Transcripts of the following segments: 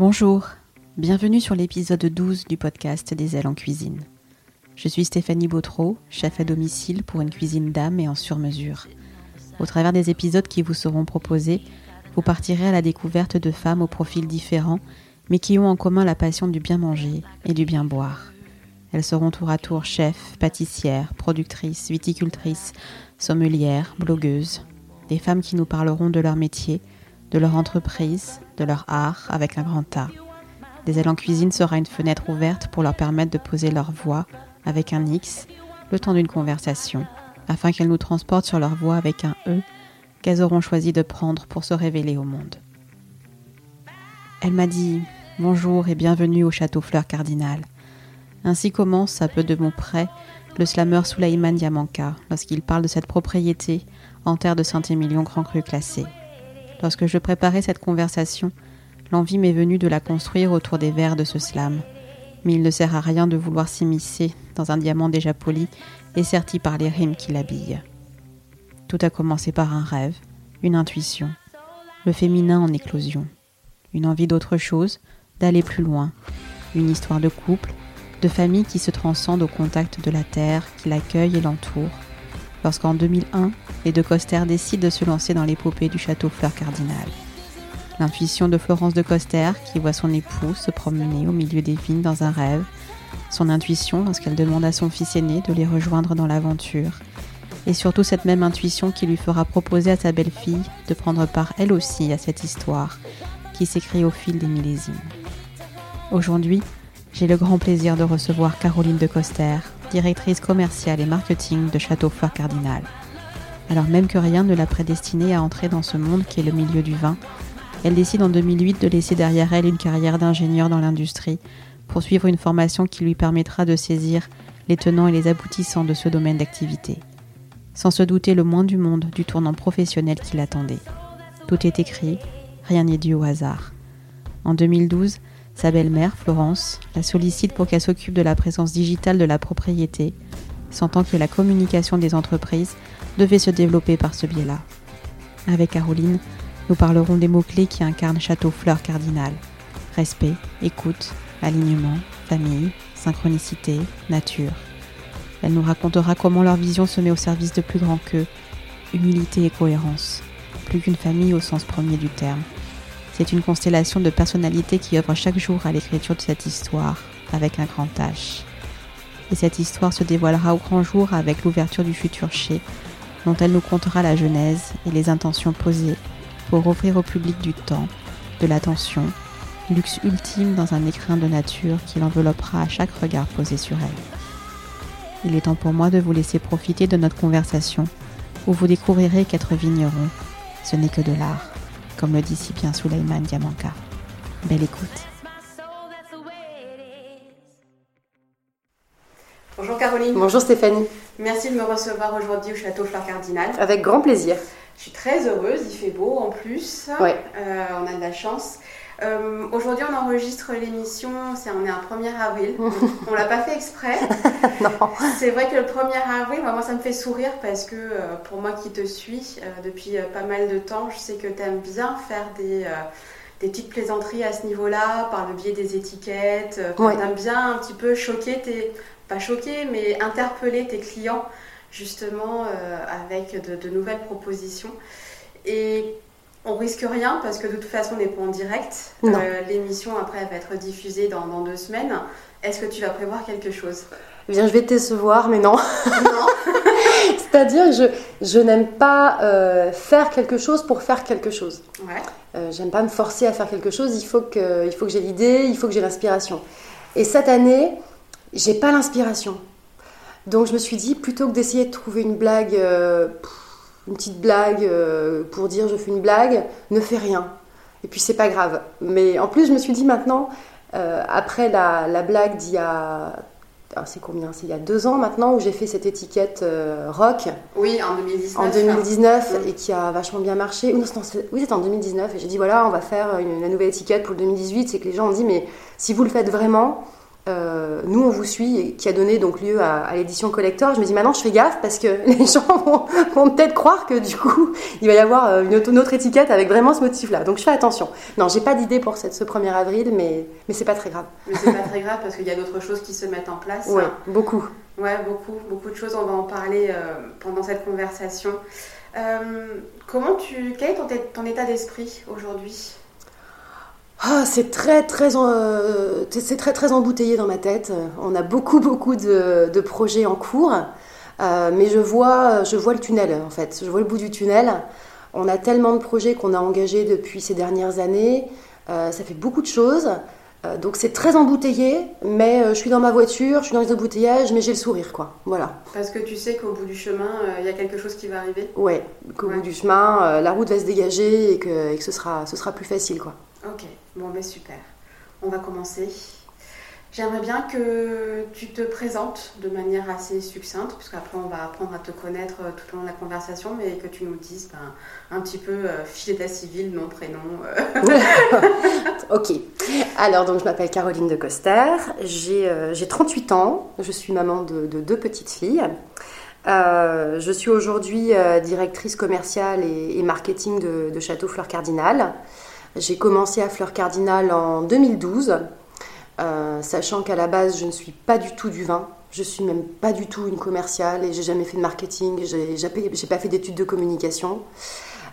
Bonjour, bienvenue sur l'épisode 12 du podcast des ailes en cuisine. Je suis Stéphanie Bautreau, chef à domicile pour une cuisine d'âme et en sur-mesure. Au travers des épisodes qui vous seront proposés, vous partirez à la découverte de femmes aux profils différents, mais qui ont en commun la passion du bien manger et du bien boire. Elles seront tour à tour chefs, pâtissières, productrices, viticultrices, sommelières, blogueuses. Des femmes qui nous parleront de leur métier, de leur entreprise, de leur art avec un grand A. Des ailes en cuisine sera une fenêtre ouverte pour leur permettre de poser leur voix avec un X le temps d'une conversation, afin qu'elles nous transportent sur leur voix avec un E qu'elles auront choisi de prendre pour se révéler au monde. Elle m'a dit Bonjour et bienvenue au château Fleur Cardinal. Ainsi commence, à peu de mon près, le slammer Souleyman Diamanka lorsqu'il parle de cette propriété en terre de Saint-Émilion Grand Cru classé. Lorsque je préparais cette conversation, l'envie m'est venue de la construire autour des vers de ce slam. Mais il ne sert à rien de vouloir s'immiscer dans un diamant déjà poli et serti par les rimes qui l'habillent. Tout a commencé par un rêve, une intuition, le féminin en éclosion, une envie d'autre chose, d'aller plus loin, une histoire de couple, de famille qui se transcende au contact de la terre, qui l'accueille et l'entoure, lorsqu'en 2001, les deux Coster décident de se lancer dans l'épopée du château Fleur Cardinal. L'intuition de Florence de Coster, qui voit son époux se promener au milieu des vignes dans un rêve, son intuition lorsqu'elle demande à son fils aîné de les rejoindre dans l'aventure, et surtout cette même intuition qui lui fera proposer à sa belle-fille de prendre part elle aussi à cette histoire qui s'écrit au fil des millésimes. Aujourd'hui, j'ai le grand plaisir de recevoir Caroline de Coster, directrice commerciale et marketing de Château Fleur Cardinal. Alors même que rien ne l'a prédestinée à entrer dans ce monde qui est le milieu du vin, elle décide en 2008 de laisser derrière elle une carrière d'ingénieur dans l'industrie pour suivre une formation qui lui permettra de saisir les tenants et les aboutissants de ce domaine d'activité, sans se douter le moins du monde du tournant professionnel qui l'attendait. Tout est écrit, rien n'est dû au hasard. En 2012, sa belle-mère, Florence, la sollicite pour qu'elle s'occupe de la présence digitale de la propriété, sentant que la communication des entreprises devait se développer par ce biais-là. Avec Caroline, nous parlerons des mots-clés qui incarnent Château Fleur Cardinal. Respect, écoute, alignement, famille, synchronicité, nature. Elle nous racontera comment leur vision se met au service de plus grand qu'eux, humilité et cohérence, plus qu'une famille au sens premier du terme. C'est une constellation de personnalités qui œuvrent chaque jour à l'écriture de cette histoire, avec un grand H. Et cette histoire se dévoilera au grand jour avec l'ouverture du futur chez, dont elle nous contera la genèse et les intentions posées pour offrir au public du temps, de l'attention, luxe ultime dans un écrin de nature qui l'enveloppera à chaque regard posé sur elle. Il est temps pour moi de vous laisser profiter de notre conversation, où vous découvrirez qu'être vigneron, ce n'est que de l'art comme le dit si bien Souleyman Diamanka. Belle écoute. Bonjour Caroline. Bonjour Stéphanie. Merci de me recevoir aujourd'hui au Château Fleur Cardinal. Avec grand plaisir. Je suis très heureuse, il fait beau en plus. Ouais. Euh, on a de la chance. Euh, aujourd'hui, on enregistre l'émission, c'est, on est un 1er avril. on l'a pas fait exprès. C'est vrai que le 1er avril, moi, ça me fait sourire parce que euh, pour moi qui te suis euh, depuis pas mal de temps, je sais que tu aimes bien faire des, des petites plaisanteries à ce niveau-là, par le biais des étiquettes. Ouais. Tu aimes bien un petit peu choquer tes. pas choquer, mais interpeller tes clients justement avec de, de nouvelles propositions. Et on risque rien parce que de toute façon on n'est pas en direct. Euh, L'émission après elle va être diffusée dans, dans deux semaines. Est-ce que tu vas prévoir quelque chose? Eh bien, je vais te décevoir, mais non. Non. C'est-à-dire que je, je n'aime pas euh, faire quelque chose pour faire quelque chose. Ouais. Euh, j'aime pas me forcer à faire quelque chose. Il faut que, il faut que j'ai l'idée, il faut que j'ai l'inspiration. Et cette année, j'ai pas l'inspiration. Donc je me suis dit, plutôt que d'essayer de trouver une blague, euh, une petite blague euh, pour dire je fais une blague, ne fais rien. Et puis c'est pas grave. Mais en plus, je me suis dit maintenant, euh, après la, la blague d'il y a. ah, c'est combien? C'est il y a deux ans maintenant où j'ai fait cette étiquette euh, rock Oui, en 2019. en 2019 Mm. et qui a vachement bien marché. Oui, non, c'est- oui, c'était en 2019 et j'ai dit voilà, on va faire une, la nouvelle étiquette pour le 2018. C'est que les gens ont dit mais si vous le faites vraiment, euh, nous on vous suit, et qui a donné donc lieu à, l'édition collector. Je me dis maintenant je fais gaffe parce que les gens vont, peut-être croire que du coup il va y avoir euh, une autre, étiquette avec vraiment ce motif-là. Donc je fais attention. Non, j'ai pas d'idée pour cette, ce 1er avril, mais, mais c'est pas très grave. Mais c'est pas très grave parce qu'il y a d'autres choses qui se mettent en place. Oui, beaucoup. Ouais, beaucoup, beaucoup de choses. On va en parler euh, pendant cette conversation. comment tu, quel est ton, ton état d'esprit aujourd'hui? Ah, c'est très très euh, c'est très très embouteillé dans ma tête. On a beaucoup beaucoup de, projets en cours, euh, mais je vois je vois le tunnel en fait. Je vois le bout du tunnel. On a tellement de projets qu'on a engagés depuis ces dernières années. Euh, ça fait beaucoup de choses. donc c'est très embouteillé, mais je suis dans ma voiture, je suis dans les embouteillages, mais j'ai le sourire quoi. Voilà. Parce que tu sais qu'au bout du chemin, il y a quelque chose qui va arriver. Ouais, qu'au bout du chemin, la route va se dégager et que, et que ce sera ce sera plus facile quoi. Ok, bon ben super. On va commencer. J'aimerais bien que tu te présentes de manière assez succincte, puisqu'après on va apprendre à te connaître euh, tout au long de la conversation, mais que tu nous dises ben, un petit peu euh, fiche d'état civil, nom, prénom. Euh. ok. Alors, donc je m'appelle Caroline de Coster, j'ai 38 ans, je suis maman de, deux petites filles. je suis aujourd'hui directrice commerciale et, marketing de, de Château Fleur Cardinal. J'ai commencé à Fleur Cardinal en 2012, euh, sachant qu'à la base, je ne suis pas du tout du vin. Je suis même pas du tout une commerciale et j'ai jamais fait de marketing, j'ai pas fait d'études de communication.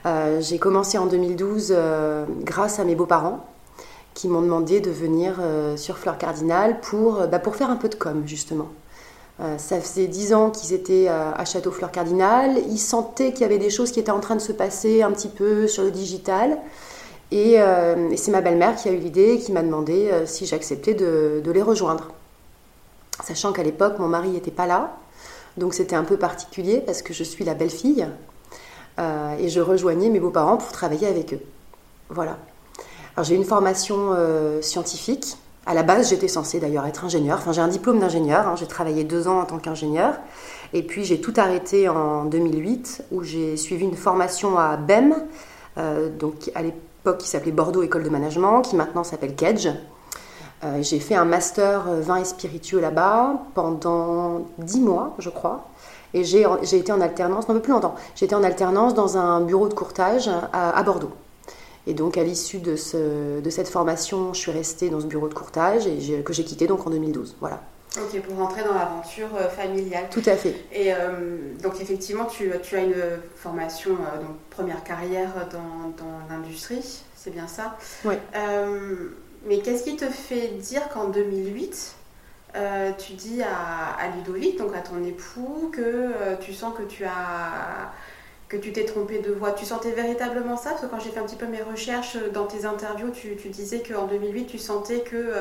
Euh, j'ai commencé en 2012 euh, grâce à mes beaux-parents qui m'ont demandé de venir sur Fleur Cardinal pour, bah, pour faire un peu de com, justement. ça faisait dix ans qu'ils étaient à Château Fleur Cardinal. Ils sentaient qu'il y avait des choses qui étaient en train de se passer un petit peu sur le digital. Euh, et, c'est ma belle-mère qui a eu l'idée, qui m'a demandé euh, si j'acceptais de, les rejoindre. Sachant qu'à l'époque, mon mari n'était pas là, donc c'était un peu particulier parce que je suis la belle-fille euh, et je rejoignais mes beaux-parents pour travailler avec eux. Voilà. Alors j'ai une formation scientifique. À la base, j'étais censée d'ailleurs être ingénieure. Enfin, j'ai un diplôme d'ingénieur. Hein. J'ai travaillé deux ans en tant qu'ingénieur. Et puis j'ai tout arrêté en 2008 où j'ai suivi une formation à BEM, donc à l'époque qui s'appelait Bordeaux École de Management, qui maintenant s'appelle Kedge. Euh, j'ai fait un master euh, vin et spiritueux là-bas pendant dix mois, je crois. Et j'ai été en alternance, non, plus longtemps, j'ai en alternance dans un bureau de courtage à, Bordeaux. Et donc, à l'issue de, cette formation, je suis restée dans ce bureau de courtage et que j'ai quitté donc en 2012. Voilà. Ok, pour rentrer dans l'aventure euh, familiale. Tout à fait. Et euh, donc effectivement, tu, tu, as une formation, euh, donc première carrière dans, dans l'industrie, c'est bien ça? Oui. mais qu'est-ce qui te fait dire qu'en 2008, tu dis à, à, Ludovic, donc à ton époux, que tu sens que tu as que tu t'es trompé de voix. Tu sentais véritablement ça? Parce que quand j'ai fait un petit peu mes recherches dans tes interviews, tu, tu disais qu'en 2008, tu sentais que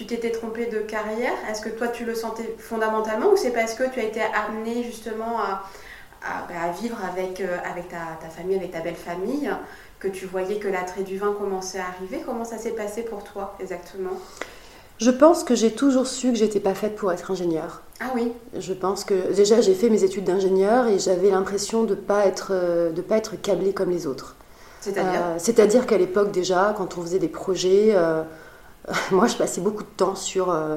tu t'étais trompé de carrière Est-ce que toi tu le sentais fondamentalement ou c'est parce que tu as été amené justement à, bah, vivre avec, euh, avec ta, famille, avec ta belle famille, que tu voyais que l'attrait du vin commençait à arriver? Comment ça s'est passé pour toi exactement? Je pense que j'ai toujours su que j'étais pas faite pour être ingénieure. Ah oui. Je pense que déjà j'ai fait mes études d'ingénieur et j'avais l'impression de pas être euh, de pas être câblée comme les autres. C'est-à-dire? Euh, C'est-à-dire qu'à l'époque déjà, quand on faisait des projets, moi, je passais beaucoup de temps sur, euh,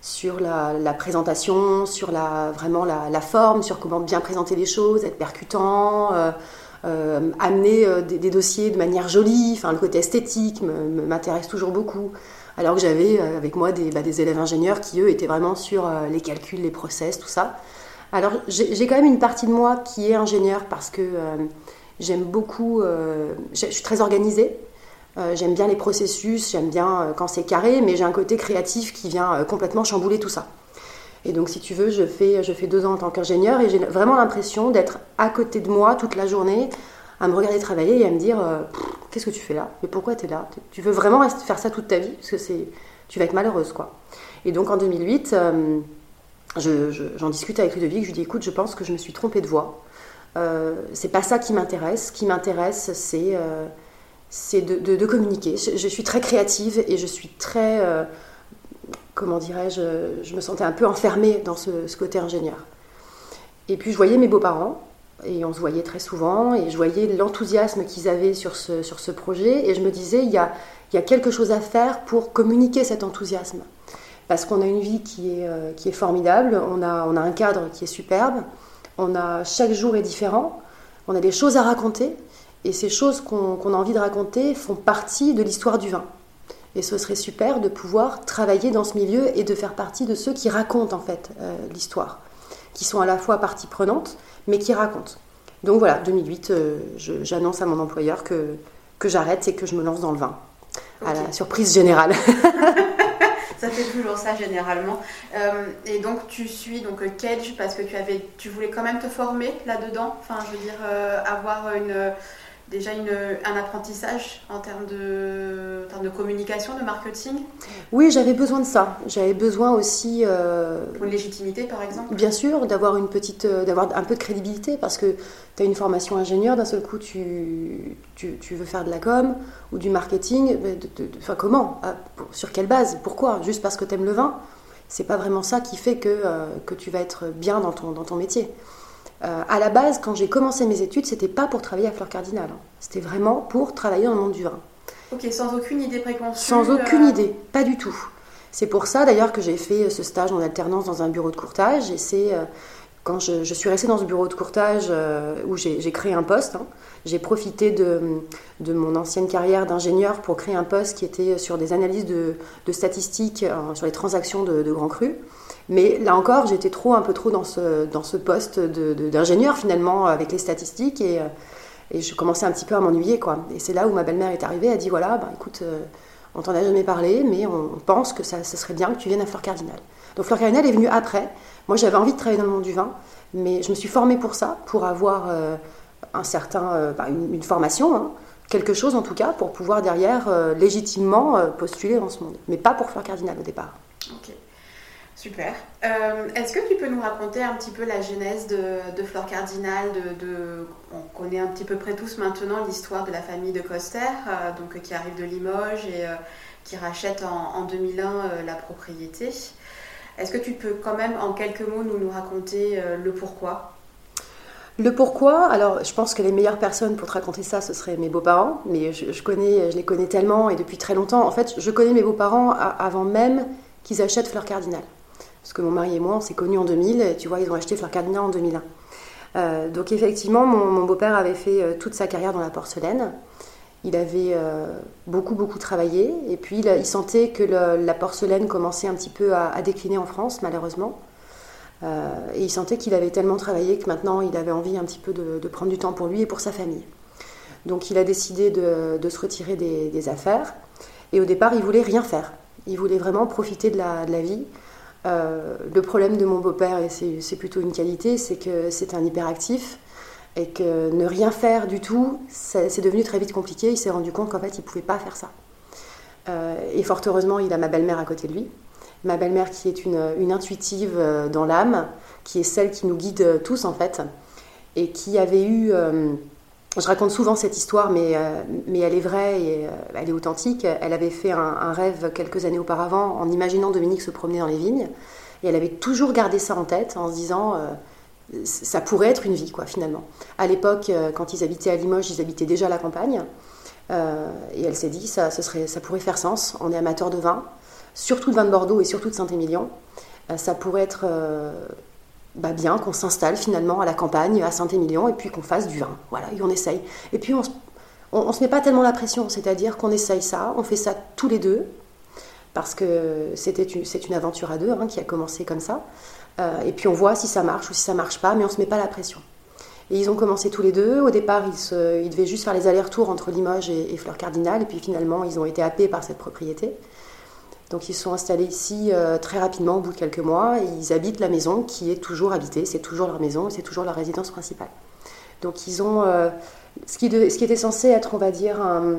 sur la, présentation, sur la, vraiment la, forme, sur comment bien présenter les choses, être percutant, euh, euh, amener des, dossiers de manière jolie. Enfin, le côté esthétique m'intéresse toujours beaucoup. Alors que j'avais avec moi des, bah, des, élèves ingénieurs qui, eux, étaient vraiment sur les calculs, les process, tout ça. Alors, j'ai quand même une partie de moi qui est ingénieur parce que j'aime beaucoup, je suis très organisée. Euh, j'aime bien les processus, j'aime bien euh, quand c'est carré, mais j'ai un côté créatif qui vient euh, complètement chambouler tout ça. Et donc, si tu veux, je fais, je fais deux ans en tant qu'ingénieur et j'ai vraiment l'impression d'être à côté de moi toute la journée, à me regarder travailler et à me dire Qu'est-ce que tu fais là? Mais pourquoi tu es là? Tu veux vraiment faire ça toute ta vie? Parce que tu vas être malheureuse, quoi. Et donc, en 2008, j'en discute avec Ludovic, je lui dis Écoute, je pense que je me suis trompée de voie. c'est pas ça qui m'intéresse. Ce qui m'intéresse, c'est c'est de, communiquer. Je, suis très créative et je suis très, euh, comment dirais-je, je me sentais un peu enfermée dans ce, côté ingénieur. Et puis je voyais mes beaux-parents, et on se voyait très souvent, et je voyais l'enthousiasme qu'ils avaient sur ce, sur ce projet, et je me disais, il y a, il y a quelque chose à faire pour communiquer cet enthousiasme. parce qu'on a une vie qui est, qui est formidable, on a, on a un cadre qui est superbe, on a, chaque jour est différent, on a des choses à raconter, et ces choses qu'on a envie de raconter font partie de l'histoire du vin. Et ce serait super de pouvoir travailler dans ce milieu et de faire partie de ceux qui racontent en fait euh, l'histoire, qui sont à la fois partie prenante, mais qui racontent. Donc voilà, 2008, euh, j'annonce à mon employeur que, que j'arrête et que je me lance dans le vin. À la surprise générale. ça fait toujours ça généralement. Euh, et donc tu suis donc Cage parce que tu avais, tu voulais quand même te former là-dedans? Enfin, je veux dire avoir une déjà une, un apprentissage en termes, de, en termes de communication, de marketing Oui, j'avais besoin de ça. J'avais besoin aussi. Euh, Pour une légitimité, par exemple Bien sûr, d'avoir une petite, euh, d'avoir un peu de crédibilité parce que tu as une formation ingénieur, d'un seul coup tu, tu, tu, veux faire de la com ou du marketing. Enfin, comment? Ah, Sur quelle base? Pourquoi? Juste parce que tu aimes le vin? C'est pas vraiment ça qui fait que, euh, que tu vas être bien dans ton, dans ton métier. Euh, à la base, quand j'ai commencé mes études, c'était pas pour travailler à Fleur Cardinal. Hein. C'était vraiment pour travailler dans le monde du vin. Ok, sans aucune idée préconçue Sans aucune euh, idée, pas du tout. C'est pour ça d'ailleurs que j'ai fait ce stage en alternance dans un bureau de courtage. Et c'est euh, quand je, suis restée dans ce bureau de courtage où j'ai créé un poste. Hein. j'ai profité de, mon ancienne carrière d'ingénieur pour créer un poste qui était sur des analyses de, statistiques sur les transactions de, de grands crus. Mais là encore, j'étais trop, un peu trop dans ce, poste d'ingénieur finalement avec les statistiques et, euh, et, je commençais un petit peu à m'ennuyer. Et c'est là où ma belle-mère est arrivée, elle a dit voilà, bah, écoute, euh, on t'en a jamais parlé, mais on pense que ça, serait bien que tu viennes à Fleur Cardinal. Donc Fleur Cardinal est venue après. Moi, j'avais envie de travailler dans le monde du vin, mais je me suis formée pour ça, pour avoir euh, un certain, bah, une, formation. Hein, quelque chose en tout cas pour pouvoir derrière légitimement postuler dans ce monde, mais pas pour Fleur Cardinal au départ. Ok. Super. Euh, est-ce que tu peux nous raconter un petit peu la genèse de, Flore Cardinal de, On connaît un petit peu près tous maintenant l'histoire de la famille de Coster, euh, donc, qui arrive de Limoges et euh, qui rachète en, 2001 la propriété. Est-ce que tu peux quand même en quelques mots nous, raconter le pourquoi? Le pourquoi, alors je pense que les meilleures personnes pour te raconter ça, ce seraient mes beaux-parents, mais je les connais tellement et depuis très longtemps. En fait, je connais mes beaux-parents avant même qu'ils achètent Fleur Cardinal. Parce que mon mari et moi, on s'est connus en 2000, et tu vois, ils ont acheté Fleur Cardinal en 2001. Euh, donc effectivement, mon, beau-père avait fait euh, toute sa carrière dans la porcelaine. Il avait euh, beaucoup, beaucoup travaillé, et puis il, sentait que la porcelaine commençait un petit peu à, décliner en France, malheureusement. et il sentait qu'il avait tellement travaillé que maintenant, il avait envie un petit peu de, prendre du temps pour lui et pour sa famille. Donc il a décidé de, se retirer des, affaires, et au départ, il voulait rien faire. Il voulait vraiment profiter de la vie. Euh, le problème de mon beau-père, et c'est plutôt une qualité, c'est que c'est un hyperactif et que ne rien faire du tout, c'est devenu très vite compliqué. Il s'est rendu compte qu'en fait, il ne pouvait pas faire ça. Euh, et fort heureusement, il a ma belle-mère à côté de lui. Ma belle-mère qui est une, intuitive euh, dans l'âme, qui est celle qui nous guide tous en fait, et qui avait eu je raconte souvent cette histoire, mais, euh, mais elle est vraie et euh, elle est authentique. Elle avait fait un, rêve quelques années auparavant en imaginant Dominique se promener dans les vignes. Et elle avait toujours gardé ça en tête en se disant euh, ça pourrait être une vie, quoi, finalement. À l'époque, quand ils habitaient à Limoges, ils habitaient déjà à la campagne. et elle s'est dit ça, serait, ça pourrait faire sens. On est amateur de vin, surtout de vin de Bordeaux et surtout de Saint-Émilion. ça pourrait être bah bien qu'on s'installe finalement à la campagne, à Saint-Émilion, et puis qu'on fasse du vin. Voilà, et on essaye. Et puis on, on, se met pas tellement la pression, c'est-à-dire qu'on essaye ça, on fait ça tous les deux, parce que c'était c'est une aventure à deux hein, qui a commencé comme ça. Euh, et puis on voit si ça marche ou si ça marche pas, mais on se met pas la pression. Et ils ont commencé tous les deux. Au départ, ils, se, devaient juste faire les allers-retours entre Limoges et, et Fleur Cardinal, et puis finalement, ils ont été happés par cette propriété. Donc ils sont installés ici euh, très rapidement au bout de quelques mois et ils habitent la maison qui est toujours habitée, c'est toujours leur maison, c'est toujours leur résidence principale. Donc ils ont euh, ce, qui ce, qui était censé être, on va dire, un,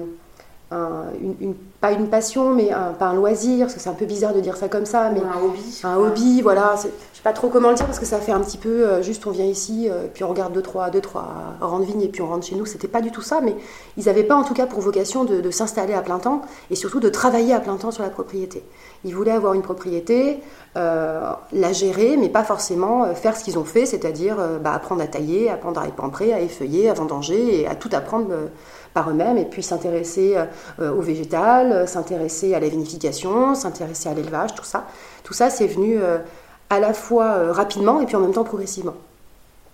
une, pas une passion, mais un, pas un loisir, parce que c'est un peu bizarre de dire ça comme ça, mais un hobby. Un hobby, voilà. Je sais pas trop comment le dire parce que ça fait un petit peu euh, juste on vient ici, euh, puis on regarde deux trois, deux trois rangs de vignes et puis on rentre chez nous. C'était pas du tout ça, mais ils n'avaient pas en tout cas pour vocation de, s'installer à plein temps et surtout de travailler à plein temps sur la propriété. Ils voulaient avoir une propriété, euh, la gérer, mais pas forcément faire ce qu'ils ont fait, c'est-à-dire bah, apprendre à tailler, apprendre à épamprer, à effeuiller, à vendanger et à tout apprendre par eux-mêmes et puis s'intéresser au végétal, s'intéresser à la vinification, s'intéresser à l'élevage, tout ça. Tout ça, c'est venu à la fois rapidement et puis en même temps progressivement.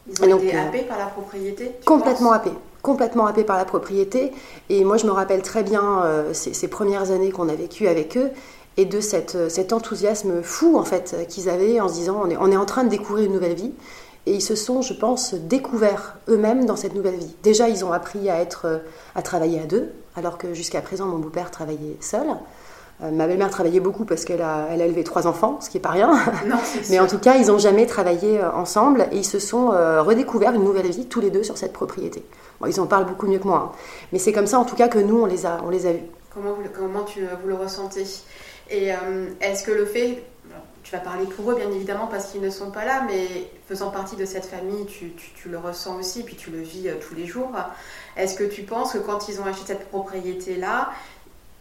Ils ont été happés par la propriété Complètement happés complètement happés par la propriété. Et moi, je me rappelle très bien ces, premières années qu'on a vécues avec eux et de cette, cet enthousiasme fou en fait qu'ils avaient en se disant on est, on est en train de découvrir une nouvelle vie. Et ils se sont, je pense, découverts eux-mêmes dans cette nouvelle vie. Déjà, ils ont appris à, être, à travailler à deux, alors que jusqu'à présent, mon beau-père travaillait seul. Euh, ma belle-mère travaillait beaucoup parce qu'elle a, elle a élevé trois enfants, ce qui n'est pas rien. Mais en tout cas, ils n'ont jamais travaillé euh, ensemble et ils se sont euh, redécouverts une nouvelle vie tous les deux sur cette propriété. ils en parlent beaucoup mieux que moi. Hein. Mais c'est comme ça, en tout cas, que nous, on les a, on les a vus. Comment vous, comment tu, vous le ressentez? Et est-ce que le fait tu vas parler pour eux, bien évidemment, parce qu'ils ne sont pas là, mais faisant partie de cette famille, tu, le ressens aussi, puis tu le vis euh, tous les jours. Est-ce que tu penses que quand ils ont acheté cette propriété-là,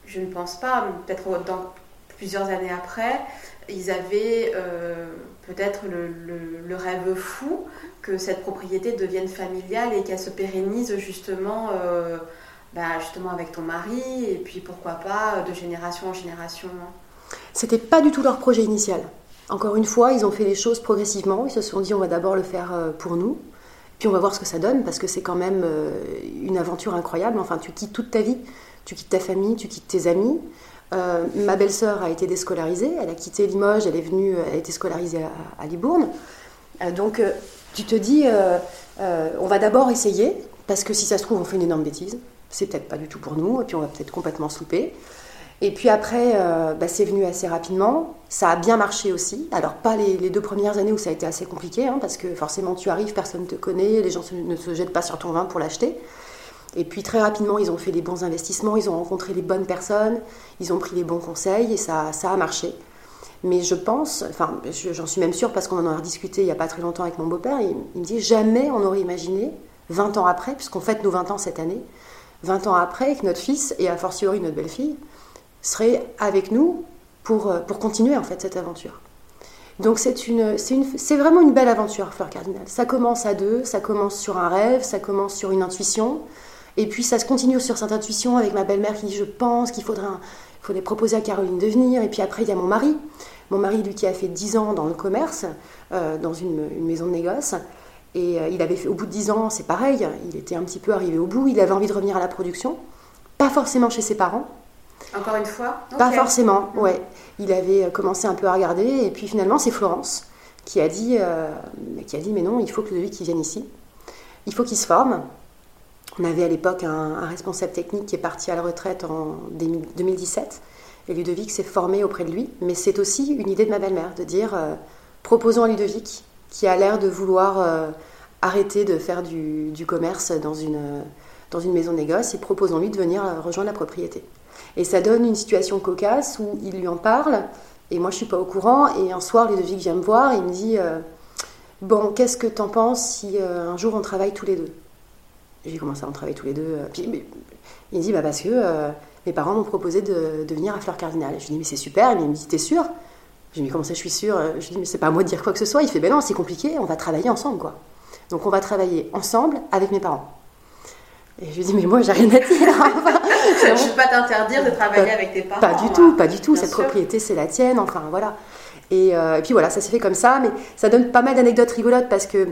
je ne pense pas, peut-être dans plusieurs années après, ils avaient euh, peut-être le, rêve fou que cette propriété devienne familiale et qu'elle se pérennise justement, euh, bah, justement avec ton mari, et puis pourquoi pas de génération en génération. C'était pas du tout leur projet initial. Encore une fois, ils ont fait les choses progressivement. Ils se sont dit on va d'abord le faire euh, pour nous, puis on va voir ce que ça donne parce que c'est quand même euh, une aventure incroyable. Enfin, tu quittes toute ta vie, tu quittes ta famille, tu quittes tes amis. Euh, ma belle-sœur a été déscolarisée, elle a quitté Limoges, elle est venue, elle a été scolarisée à, Libourne. donc tu te dis on va d'abord essayer parce que si ça se trouve on fait une énorme bêtise, c'est peut-être pas du tout pour nous et puis on va peut-être complètement souper. Et puis après, euh, bah, c'est venu assez rapidement. Ça a bien marché aussi. Alors, pas les, deux premières années où ça a été assez compliqué, hein, parce que forcément, tu arrives, personne ne te connaît, les gens ne se jettent pas sur ton vin pour l'acheter. Et puis très rapidement, ils ont fait les bons investissements, ils ont rencontré les bonnes personnes, ils ont pris les bons conseils et ça, a marché. Mais je pense, enfin, j'en suis même sûre parce qu'on en a discuté il n'y a pas très longtemps avec mon beau-père, il, il, me dit jamais on aurait imaginé, 20 ans après, puisqu'on fête nos 20 ans cette année, 20 ans après, que notre fils et a fortiori notre belle-fille serait avec nous pour, euh, pour continuer en fait cette aventure. Donc c'est une, c'est vraiment une belle aventure, Fleur Cardinal. Ça commence à deux, ça commence sur un rêve, ça commence sur une intuition, et puis ça se continue sur cette intuition avec ma belle-mère qui dit je pense qu'il faudrait, faudrait proposer à Caroline de venir, et puis après il y a mon mari, mon mari lui qui a fait 10 ans dans le commerce, euh, dans une, maison de négoce, et euh, il avait fait au bout de 10 ans, c'est pareil, il était un petit peu arrivé au bout, il avait envie de revenir à la production, pas forcément chez ses parents, encore une fois Pas forcément, ouais. Il avait euh, commencé un peu à regarder, et puis finalement, c'est Florence qui a dit, euh, qui a dit mais non, il faut que Ludovic vienne ici. Il faut qu'il se forme. On avait à l'époque un, responsable technique qui est parti à la retraite en 2017, et Ludovic s'est formé auprès de lui. Mais c'est aussi une idée de ma belle-mère, de dire, euh, proposons à Ludovic, qui a l'air de vouloir arrêter de faire du, du, commerce dans une, dans une maison de négoce, et proposons-lui de venir rejoindre la propriété. Et ça donne une situation cocasse où il lui en parle, et moi je suis pas au courant. Et un soir, Ludovic vient me voir et il me dit euh, Bon, qu'est-ce que t'en penses si euh, un jour on travaille tous les deux? J'ai commencé à en travailler tous les deux. Euh, puis, il me dit bah, Parce que mes parents m'ont proposé de, venir à Fleur Cardinal. Je lui dis Mais c'est super. Et il me dit T'es sûr Je lui dis Comment ça, je suis sûr Je lui dis Mais c'est pas à moi de dire quoi que ce soit. Il fait Ben non, c'est compliqué, on va travailler ensemble, quoi. Donc on va travailler ensemble avec mes parents. Et je lui dis, mais moi, j'ai rien à dire. je ne vais pas t'interdire de travailler avec tes parents. Pas du tout, pas du tout. Cette propriété, c'est la tienne. Enfin, voilà. Euh, et, puis voilà, ça s'est fait comme ça. Mais ça donne pas mal d'anecdotes rigolotes parce que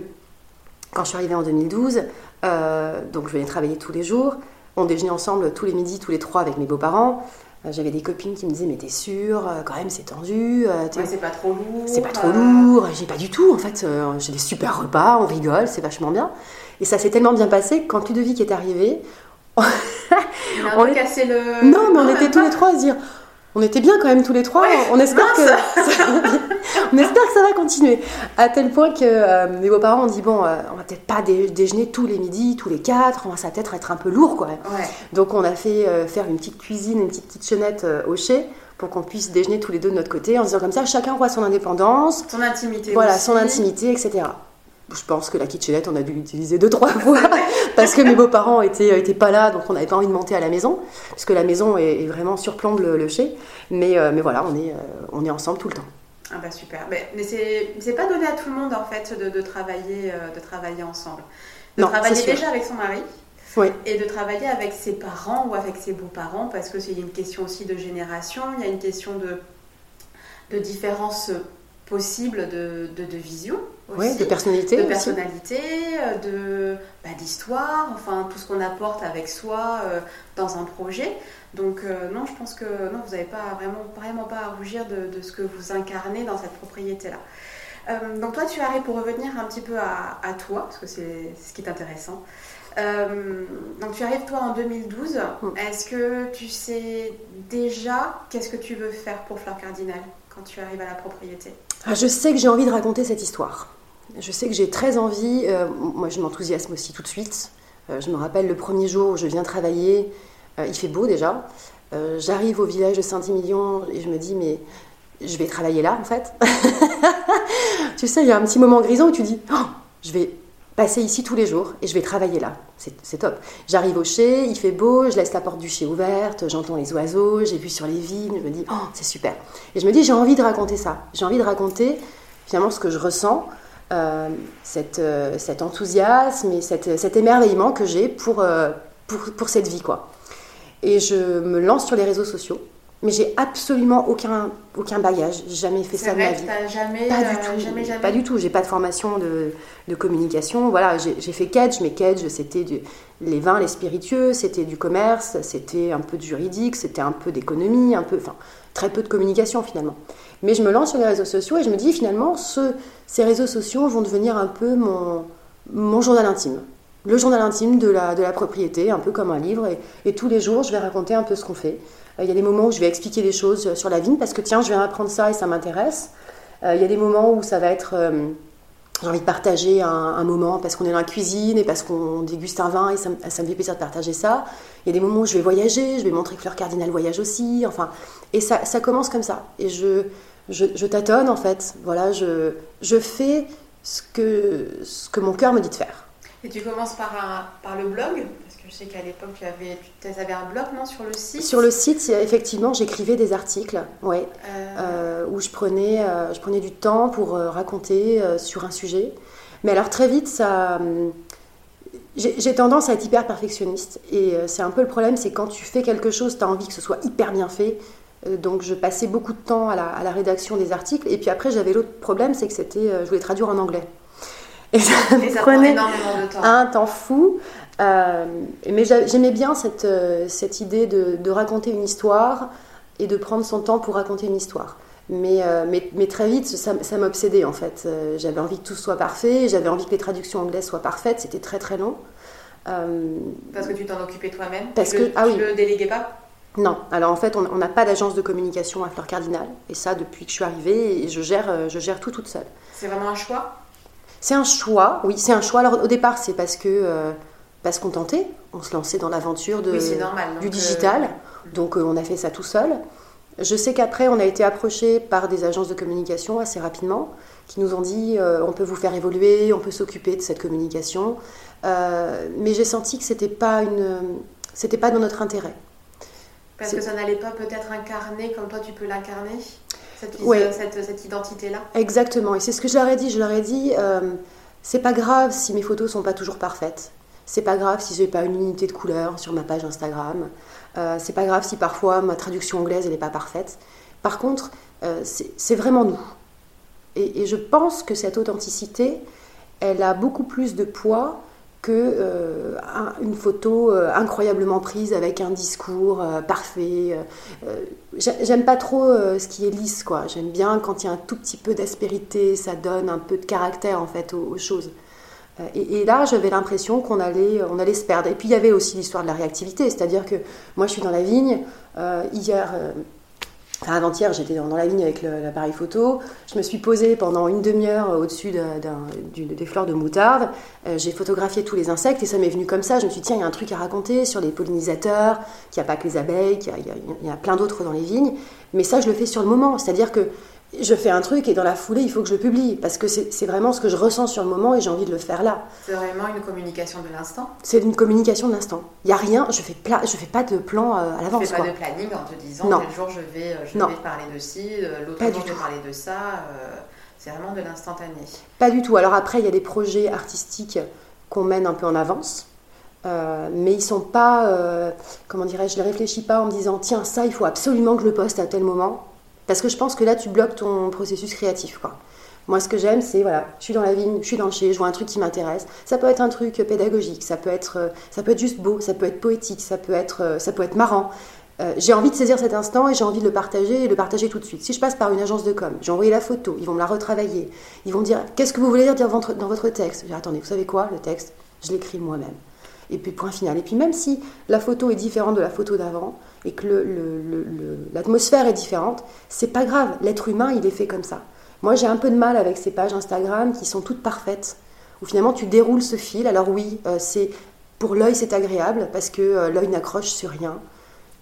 quand je suis arrivée en 2012, euh, donc je venais travailler tous les jours. On déjeunait ensemble tous les midis, tous les trois avec mes beaux-parents. Euh, j'avais des copines qui me disaient mais t'es sûre quand même c'est tendu c'est pas trop lourd c'est pas trop lourd j'ai pas du tout en fait j'ai des super repas on rigole c'est vachement bien et ça s'est tellement bien passé que quand Ludovic est arrivé, on, a cassé le. Non, mais on était tous les trois à se dire. On était bien quand même tous les trois. on, espère que ça, on espère que ça va continuer. À tel point que euh, mes beaux-parents ont dit bon, euh, on va peut-être pas déjeuner tous les midis, tous les quatre. On va ça peut-être être un peu lourd quand même. Donc on a fait euh, faire une petite cuisine, une petite kitchenette au chai pour qu'on puisse déjeuner tous les deux de notre côté en se disant comme ça, chacun voit son indépendance, son intimité, voilà, son intimité, etc je pense que la kitchenette, on a dû l'utiliser deux, trois fois parce que mes beaux-parents étaient, étaient pas là, donc on n'avait pas envie de monter à la maison, parce que la maison est, vraiment surplombe le, le chai. Mais, euh, mais voilà, on est, euh, on est ensemble tout le temps. Ah bah super. Mais, mais c'est pas donné à tout le monde en fait de, de travailler, euh, de travailler ensemble. De travailler déjà avec son mari. et de travailler avec ses parents ou avec ses beaux-parents, parce que c'est une question aussi de génération, il y a une question de, de différence possible de, de, vision. Aussi, de personnalité. De personnalité, de, bah, d'histoire, enfin tout ce qu'on apporte avec soi euh, dans un projet. Donc euh, non, je pense que non, vous n'avez pas vraiment, vraiment pas à rougir de, de, ce que vous incarnez dans cette propriété-là. Euh, donc toi, tu arrives pour revenir un petit peu à, à toi, parce que c'est ce qui est intéressant. donc tu arrives toi en 2012. Mm. Est-ce que tu sais déjà qu'est-ce que tu veux faire pour Fleur Cardinal quand tu arrives à la propriété? Je sais que j'ai envie de raconter cette histoire. Je sais que j'ai très envie, euh, moi je m'enthousiasme aussi tout de suite. Euh, je me rappelle le premier jour où je viens travailler, euh, il fait beau déjà. J'arrive au village de Saint-Émilion et je me dis, mais je vais travailler là en fait. tu sais, il y a un petit moment grisant où tu dis, oh, je vais passer ici tous les jours et je vais travailler là. C'est top. J'arrive au chai, il fait beau, je laisse la porte du chai ouverte, j'entends les oiseaux, j'ai vu sur les vignes, je me dis, oh, c'est super. Et je me dis, j'ai envie de raconter ça. J'ai envie de raconter finalement ce que je ressens, euh, euh, cet enthousiasme et cet émerveillement que j'ai pour, euh, pour, pour cette vie. quoi. Et je me lance sur les réseaux sociaux mais j'ai absolument aucun, aucun bagage. J'ai jamais fait ça de ma vie. Jamais, pas du euh, tout. Jamais, jamais. Pas du tout. J'ai pas de formation de, de communication. Voilà, j'ai fait Kedge, mais Kedge, c'était les vins, les spiritueux, c'était du commerce, c'était un peu de juridique, c'était un peu d'économie, un peu, enfin, très peu de communication finalement. Mais je me lance sur les réseaux sociaux et je me dis finalement, ce, ces réseaux sociaux vont devenir un peu mon, mon journal intime. Le journal intime de la, de la propriété, un peu comme un livre. Et, et tous les jours, je vais raconter un peu ce qu'on fait. Euh, il y a des moments où je vais expliquer des choses sur la vigne parce que tiens, je vais apprendre ça et ça m'intéresse. Euh, il y a des moments où ça va être euh, j'ai envie de partager un, moment parce qu'on est dans la cuisine et parce qu'on déguste un vin et ça, me fait plaisir de partager ça. Il y a des moments où je vais voyager, je vais montrer que Fleur Cardinal voyage aussi. Enfin, et ça, commence comme ça. Et je, je, tâtonne en fait. Voilà, je, je fais ce que, ce que mon cœur me dit de faire. Et tu commences par, par le blog? Sais qu'à l'époque, tu avais, tu avais un blog, non, sur le site Sur le site, effectivement, j'écrivais des articles, ouais, euh. Euh, où je prenais, euh, je prenais du temps pour raconter sur un sujet. Mais alors très vite, ça, j'ai tendance à être hyper perfectionniste. Et c'est un peu le problème, c'est quand tu fais quelque chose, tu as envie que ce soit hyper bien fait. Donc je passais beaucoup de temps à la, à la rédaction des articles. Et puis après, j'avais l'autre problème, c'est que c'était, je voulais traduire en anglais. Et ça, prenait énormément de temps. un temps fou. Euh, mais j'aimais bien cette, euh, cette idée de, de, raconter une histoire et de prendre son temps pour raconter une histoire. Mais, euh, mais, mais très vite, ça, ça m'obsédait en fait. j'avais envie que tout soit parfait, j'avais envie que les traductions anglaises soient parfaites, c'était très très long. parce que tu t'en occupais toi-même? Parce que, le, ah tu le déléguais pas? Non, alors en fait, on n'a pas d'agence de communication à Fleur Cardinal, et ça depuis que je suis arrivée, et je gère, je gère tout toute seule. C'est vraiment un choix? C'est un choix, oui, c'est un choix. Alors au départ, c'est parce que pas se contenter. On se lançait dans l'aventure du euh, digital. Donc euh, on a fait ça tout seul. Je sais qu'après, on a été approché par des agences de communication assez rapidement qui nous ont dit euh, on peut vous faire évoluer, on peut s'occuper de cette communication. mais j'ai senti que c'était pas une, c'était pas dans notre intérêt. Parce que ça n'allait pas peut-être incarner comme toi tu peux l'incarner cette, cette, cette identité-là? Exactement. Et c'est ce que je leur ai dit. Je leur ai dit c'est pas grave si mes photos sont pas toujours parfaites. C'est pas grave si j'ai pas une unité de couleur sur ma page Instagram. Euh, c'est pas grave si parfois ma traduction anglaise n'est pas parfaite. Par contre, euh, c'est vraiment nous. Et, je pense que cette authenticité, elle a beaucoup plus de poids que euh, photo incroyablement prise avec un discours parfait. J'aime pas trop ce qui est lisse, quoi. J'aime bien quand il y a un tout petit peu d'aspérité, ça donne un peu de caractère en fait aux choses. Euh, et, là, j'avais l'impression qu'on allait, on allait se perdre. Et puis, il y avait aussi l'histoire de la réactivité, c'est-à-dire que moi, je suis dans la vigne. Euh, hier, euh, avant-hier, j'étais dans, la vigne avec l'appareil photo. Je me suis posée pendant une demi-heure au-dessus des fleurs de moutarde. J'ai photographié tous les insectes et ça m'est venu comme ça. Je me suis dit, tiens, il y a un truc à raconter sur les pollinisateurs, qu'il n'y a pas que les abeilles, qu'il y, y, a plein d'autres dans les vignes. Mais ça, je le fais sur le moment. C'est-à-dire que je fais un truc et dans la foulée, il faut que je le publie parce que c'est vraiment ce que je ressens sur le moment et j'ai envie de le faire là. C'est vraiment une communication de l'instant C'est une communication de l'instant. Il n'y a rien, je fais, je fais pas de plan euh, à l'avance. Tu fais pas de planning en te disant non. tel jour je vais, euh, je vais parler de ci, euh, l'autre jour je vais parler de ça. c'est vraiment de l'instantané. Pas du tout. Alors après, il y a des projets artistiques qu'on mène un peu en avance. Euh, mais ils sont pas, euh, comment dirais-je, je ne réfléchis pas en me disant tiens ça il faut absolument que je le poste à tel moment, parce que je pense que là tu bloques ton processus créatif. Moi ce que j'aime c'est voilà, je suis dans la vigne, je suis dans le chez, je vois un truc qui m'intéresse. Ça peut être un truc pédagogique, ça peut être, euh, ça peut être juste beau, ça peut être poétique, ça peut être, ça peut être marrant. j'ai envie de saisir cet instant et j'ai envie de le partager et le partager tout de suite. Si je passe par une agence de com, j'ai envoyé la photo, ils vont me la retravailler, ils vont me dire qu'est-ce que vous voulez dire dans votre, dans votre texte? Je dis, attendez, vous savez quoi, le texte, je l'écris moi-même et puis point final. Et puis même si la photo est différente de la photo d'avant et que l'atmosphère est différente, c'est pas grave. L'être humain, il est fait comme ça. Moi, j'ai un peu de mal avec ces pages Instagram qui sont toutes parfaites, où finalement tu déroules ce fil. Alors oui, euh, c'est pour l'œil, c'est agréable parce que euh, l'œil n'accroche sur rien,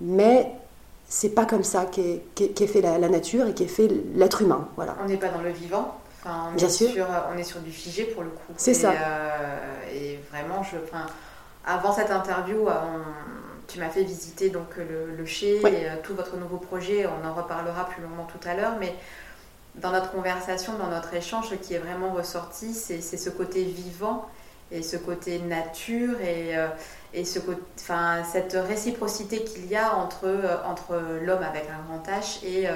mais c'est pas comme ça qu'est fait la, nature et qu'est fait l'être humain. Voilà. On n'est pas dans le vivant. Enfin, on Bien est sûr. Sur, on est sur du figé pour le coup. C'est ça. Euh, et vraiment, je, avant cette interview, euh, tu m'as fait visiter donc le, le et euh, tout votre nouveau projet. On en reparlera plus longuement tout à l'heure, mais dans notre conversation, dans notre échange, ce qui est vraiment ressorti, c'est ce côté vivant et ce côté nature et, euh, et ce, enfin, cette réciprocité qu'il y a entre, entre l'homme avec un grand H et,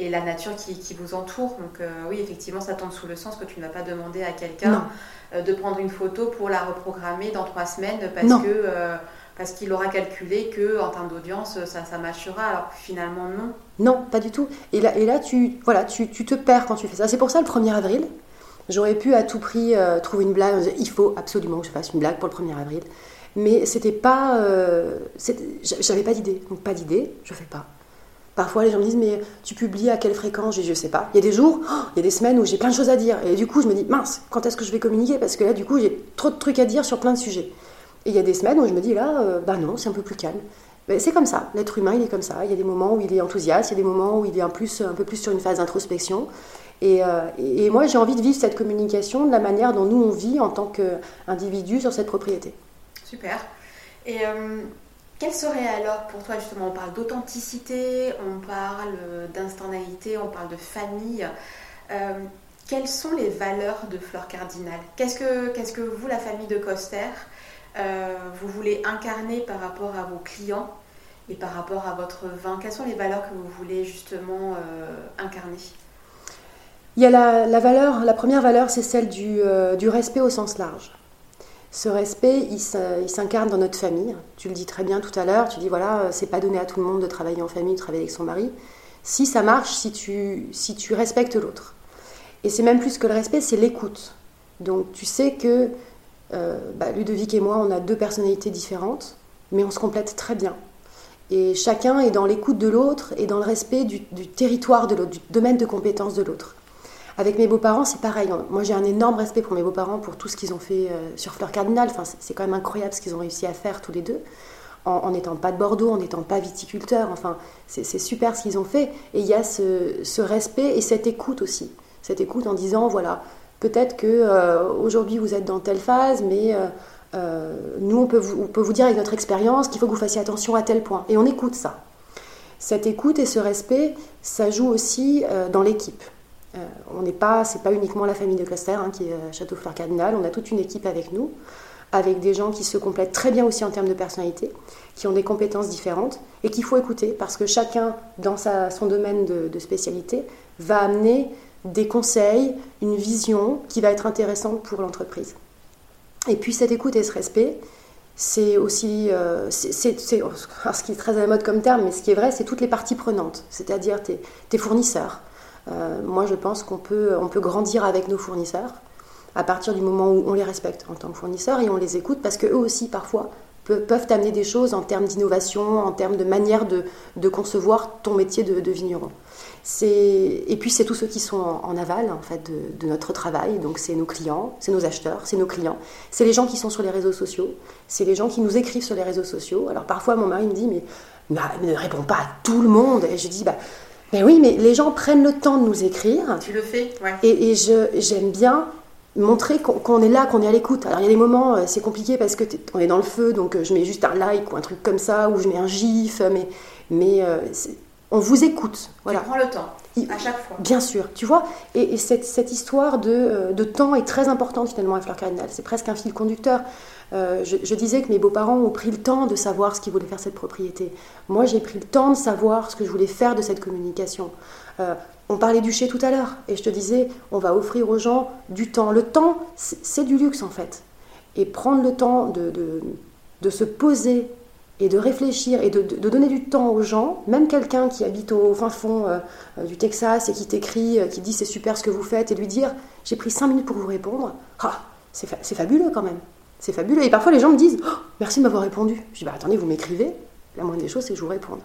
et la nature qui, qui vous entoure. Donc oui, effectivement, ça tombe sous le sens que tu n'as pas demandé à quelqu'un euh, de prendre une photo pour la reprogrammer dans trois semaines parce que euh, parce qu'il aura calculé que en termes d'audience ça, ça alors finalement non. Non pas du tout. Et là, et là tu voilà tu, tu te perds quand tu fais ça. C'est pour ça le 1er avril j'aurais pu à tout prix euh, trouver une blague il faut absolument que je fasse une blague pour le 1er avril. Mais c'était pas j'avais pas d'idée. Donc pas d'idée je fais pas Parfois, les gens me disent, mais tu publies à quelle fréquence? Je dis, je sais pas. Il y a des jours, oh, il y a des semaines où j'ai plein de choses à dire. Et du coup, je me dis, mince, quand est-ce que je vais communiquer? Parce que là, du coup, j'ai trop de trucs à dire sur plein de sujets. Et il y a des semaines où je me dis, là, euh, bah non, c'est un peu plus calme. c'est comme ça, l'être humain, il est comme ça. Il y a des moments où il est enthousiaste, il y a des moments où il est un, peu plus sur une phase d'introspection. Et, euh, et, moi, j'ai envie de vivre cette communication de la manière dont nous, on vit en tant qu'individu sur cette propriété. Super. Et euh, quel serait alors pour toi justement, on parle d'authenticité, on parle d'instantanéité, on parle de famille. Euh, quelles sont les valeurs de Fleur Cardinal Qu'est-ce que, vous, la famille de Coster, euh, vous voulez incarner par rapport à vos clients et par rapport à votre vin? Quelles sont les valeurs que vous voulez justement euh, incarner? Il y a la, valeur, la première valeur, c'est celle du respect au sens large. Ce respect, il s'incarne dans notre famille. Tu le dis très bien tout à l'heure, tu dis voilà, c'est pas donné à tout le monde de travailler en famille, de travailler avec son mari. Si ça marche, si tu, respectes l'autre. Et c'est même plus que le respect, c'est l'écoute. Donc tu sais que euh, bah, Ludovic et moi, on a deux personnalités différentes, mais on se complète très bien. Et chacun est dans l'écoute de l'autre et dans le respect du, du territoire de l'autre, du domaine de compétence de l'autre. Avec mes beaux-parents, c'est pareil. Moi, j'ai un énorme respect pour mes beaux-parents, pour tout ce qu'ils ont fait euh, sur Fleur Cardinal. Enfin, c'est quand même incroyable ce qu'ils ont réussi à faire tous les deux, en n'étant pas de Bordeaux, en n'étant pas viticulteurs. Enfin, c'est super ce qu'ils ont fait. Et il y a ce, respect et cette écoute aussi. Cette écoute en disant, voilà, peut-être que euh, aujourd'hui vous êtes dans telle phase, mais euh, nous, on peut vous dire avec notre expérience qu'il faut que vous fassiez attention à tel point. Et on écoute ça. Cette écoute et ce respect, ça joue aussi dans l'équipe. Euh, on n'est pas, c'est pas uniquement la famille de Coster hein, qui est euh, Château Fleur Cardinal, on a toute une équipe avec nous, avec des gens qui se complètent très bien aussi en termes de personnalité, qui ont des compétences différentes et qu'il faut écouter parce que chacun, dans son domaine de, spécialité, va amener des conseils, une vision qui va être intéressante pour l'entreprise. Et puis cette écoute et ce respect, c'est aussi, euh, c'est, ce qui est très à la mode comme terme, mais ce qui est vrai, c'est toutes les parties prenantes, c'est-à-dire tes fournisseurs, euh, moi, je pense qu'on peut, on peut grandir avec nos fournisseurs à partir du moment où on les respecte en tant que fournisseurs et on les écoute parce qu'eux aussi, parfois, peuvent amener des choses en termes d'innovation, en termes de manière de, concevoir ton métier de, vigneron. Et puis c'est tous ceux qui sont en, aval en fait de, notre travail, donc c'est nos clients, c'est nos acheteurs, c'est nos clients, c'est les gens qui sont sur les réseaux sociaux, c'est les gens qui nous écrivent sur les réseaux sociaux. Alors parfois mon mari me dit mais, ne réponds pas à tout le monde et je dis bah mais oui, mais les gens prennent le temps de nous écrire. Tu le fais, ouais. Et, j'aime bien montrer qu'on est là, qu'on est à l'écoute. Alors il y a des moments, euh, c'est compliqué parce que on est dans le feu, donc euh, je mets juste un like ou un truc comme ça, ou je mets un gif, mais, mais euh, on vous écoute. Voilà. Tu prends le temps. à chaque fois. Bien sûr, tu vois. Et, cette, histoire de, de, temps est très importante finalement à Fleur Cardinal. C'est presque un fil conducteur. Euh, je, disais que mes beaux-parents ont pris le temps de savoir ce qu'ils voulaient faire cette propriété. Moi, j'ai pris le temps de savoir ce que je voulais faire de cette communication. Euh, on parlait du chez tout à l'heure, et je te disais, on va offrir aux gens du temps. Le temps, c'est du luxe en fait. Et prendre le temps de, de, se poser et de réfléchir et de, donner du temps aux gens, même quelqu'un qui habite au fin fond euh, du Texas et qui t'écrit, qui dit c'est super ce que vous faites, et lui dire j'ai pris cinq minutes pour vous répondre, ah, c'est fabuleux quand même. C'est fabuleux. Et parfois, les gens me disent oh, Merci de m'avoir répondu. Je dis bah, Attendez, vous m'écrivez. La moindre des choses, c'est que je vous réponde.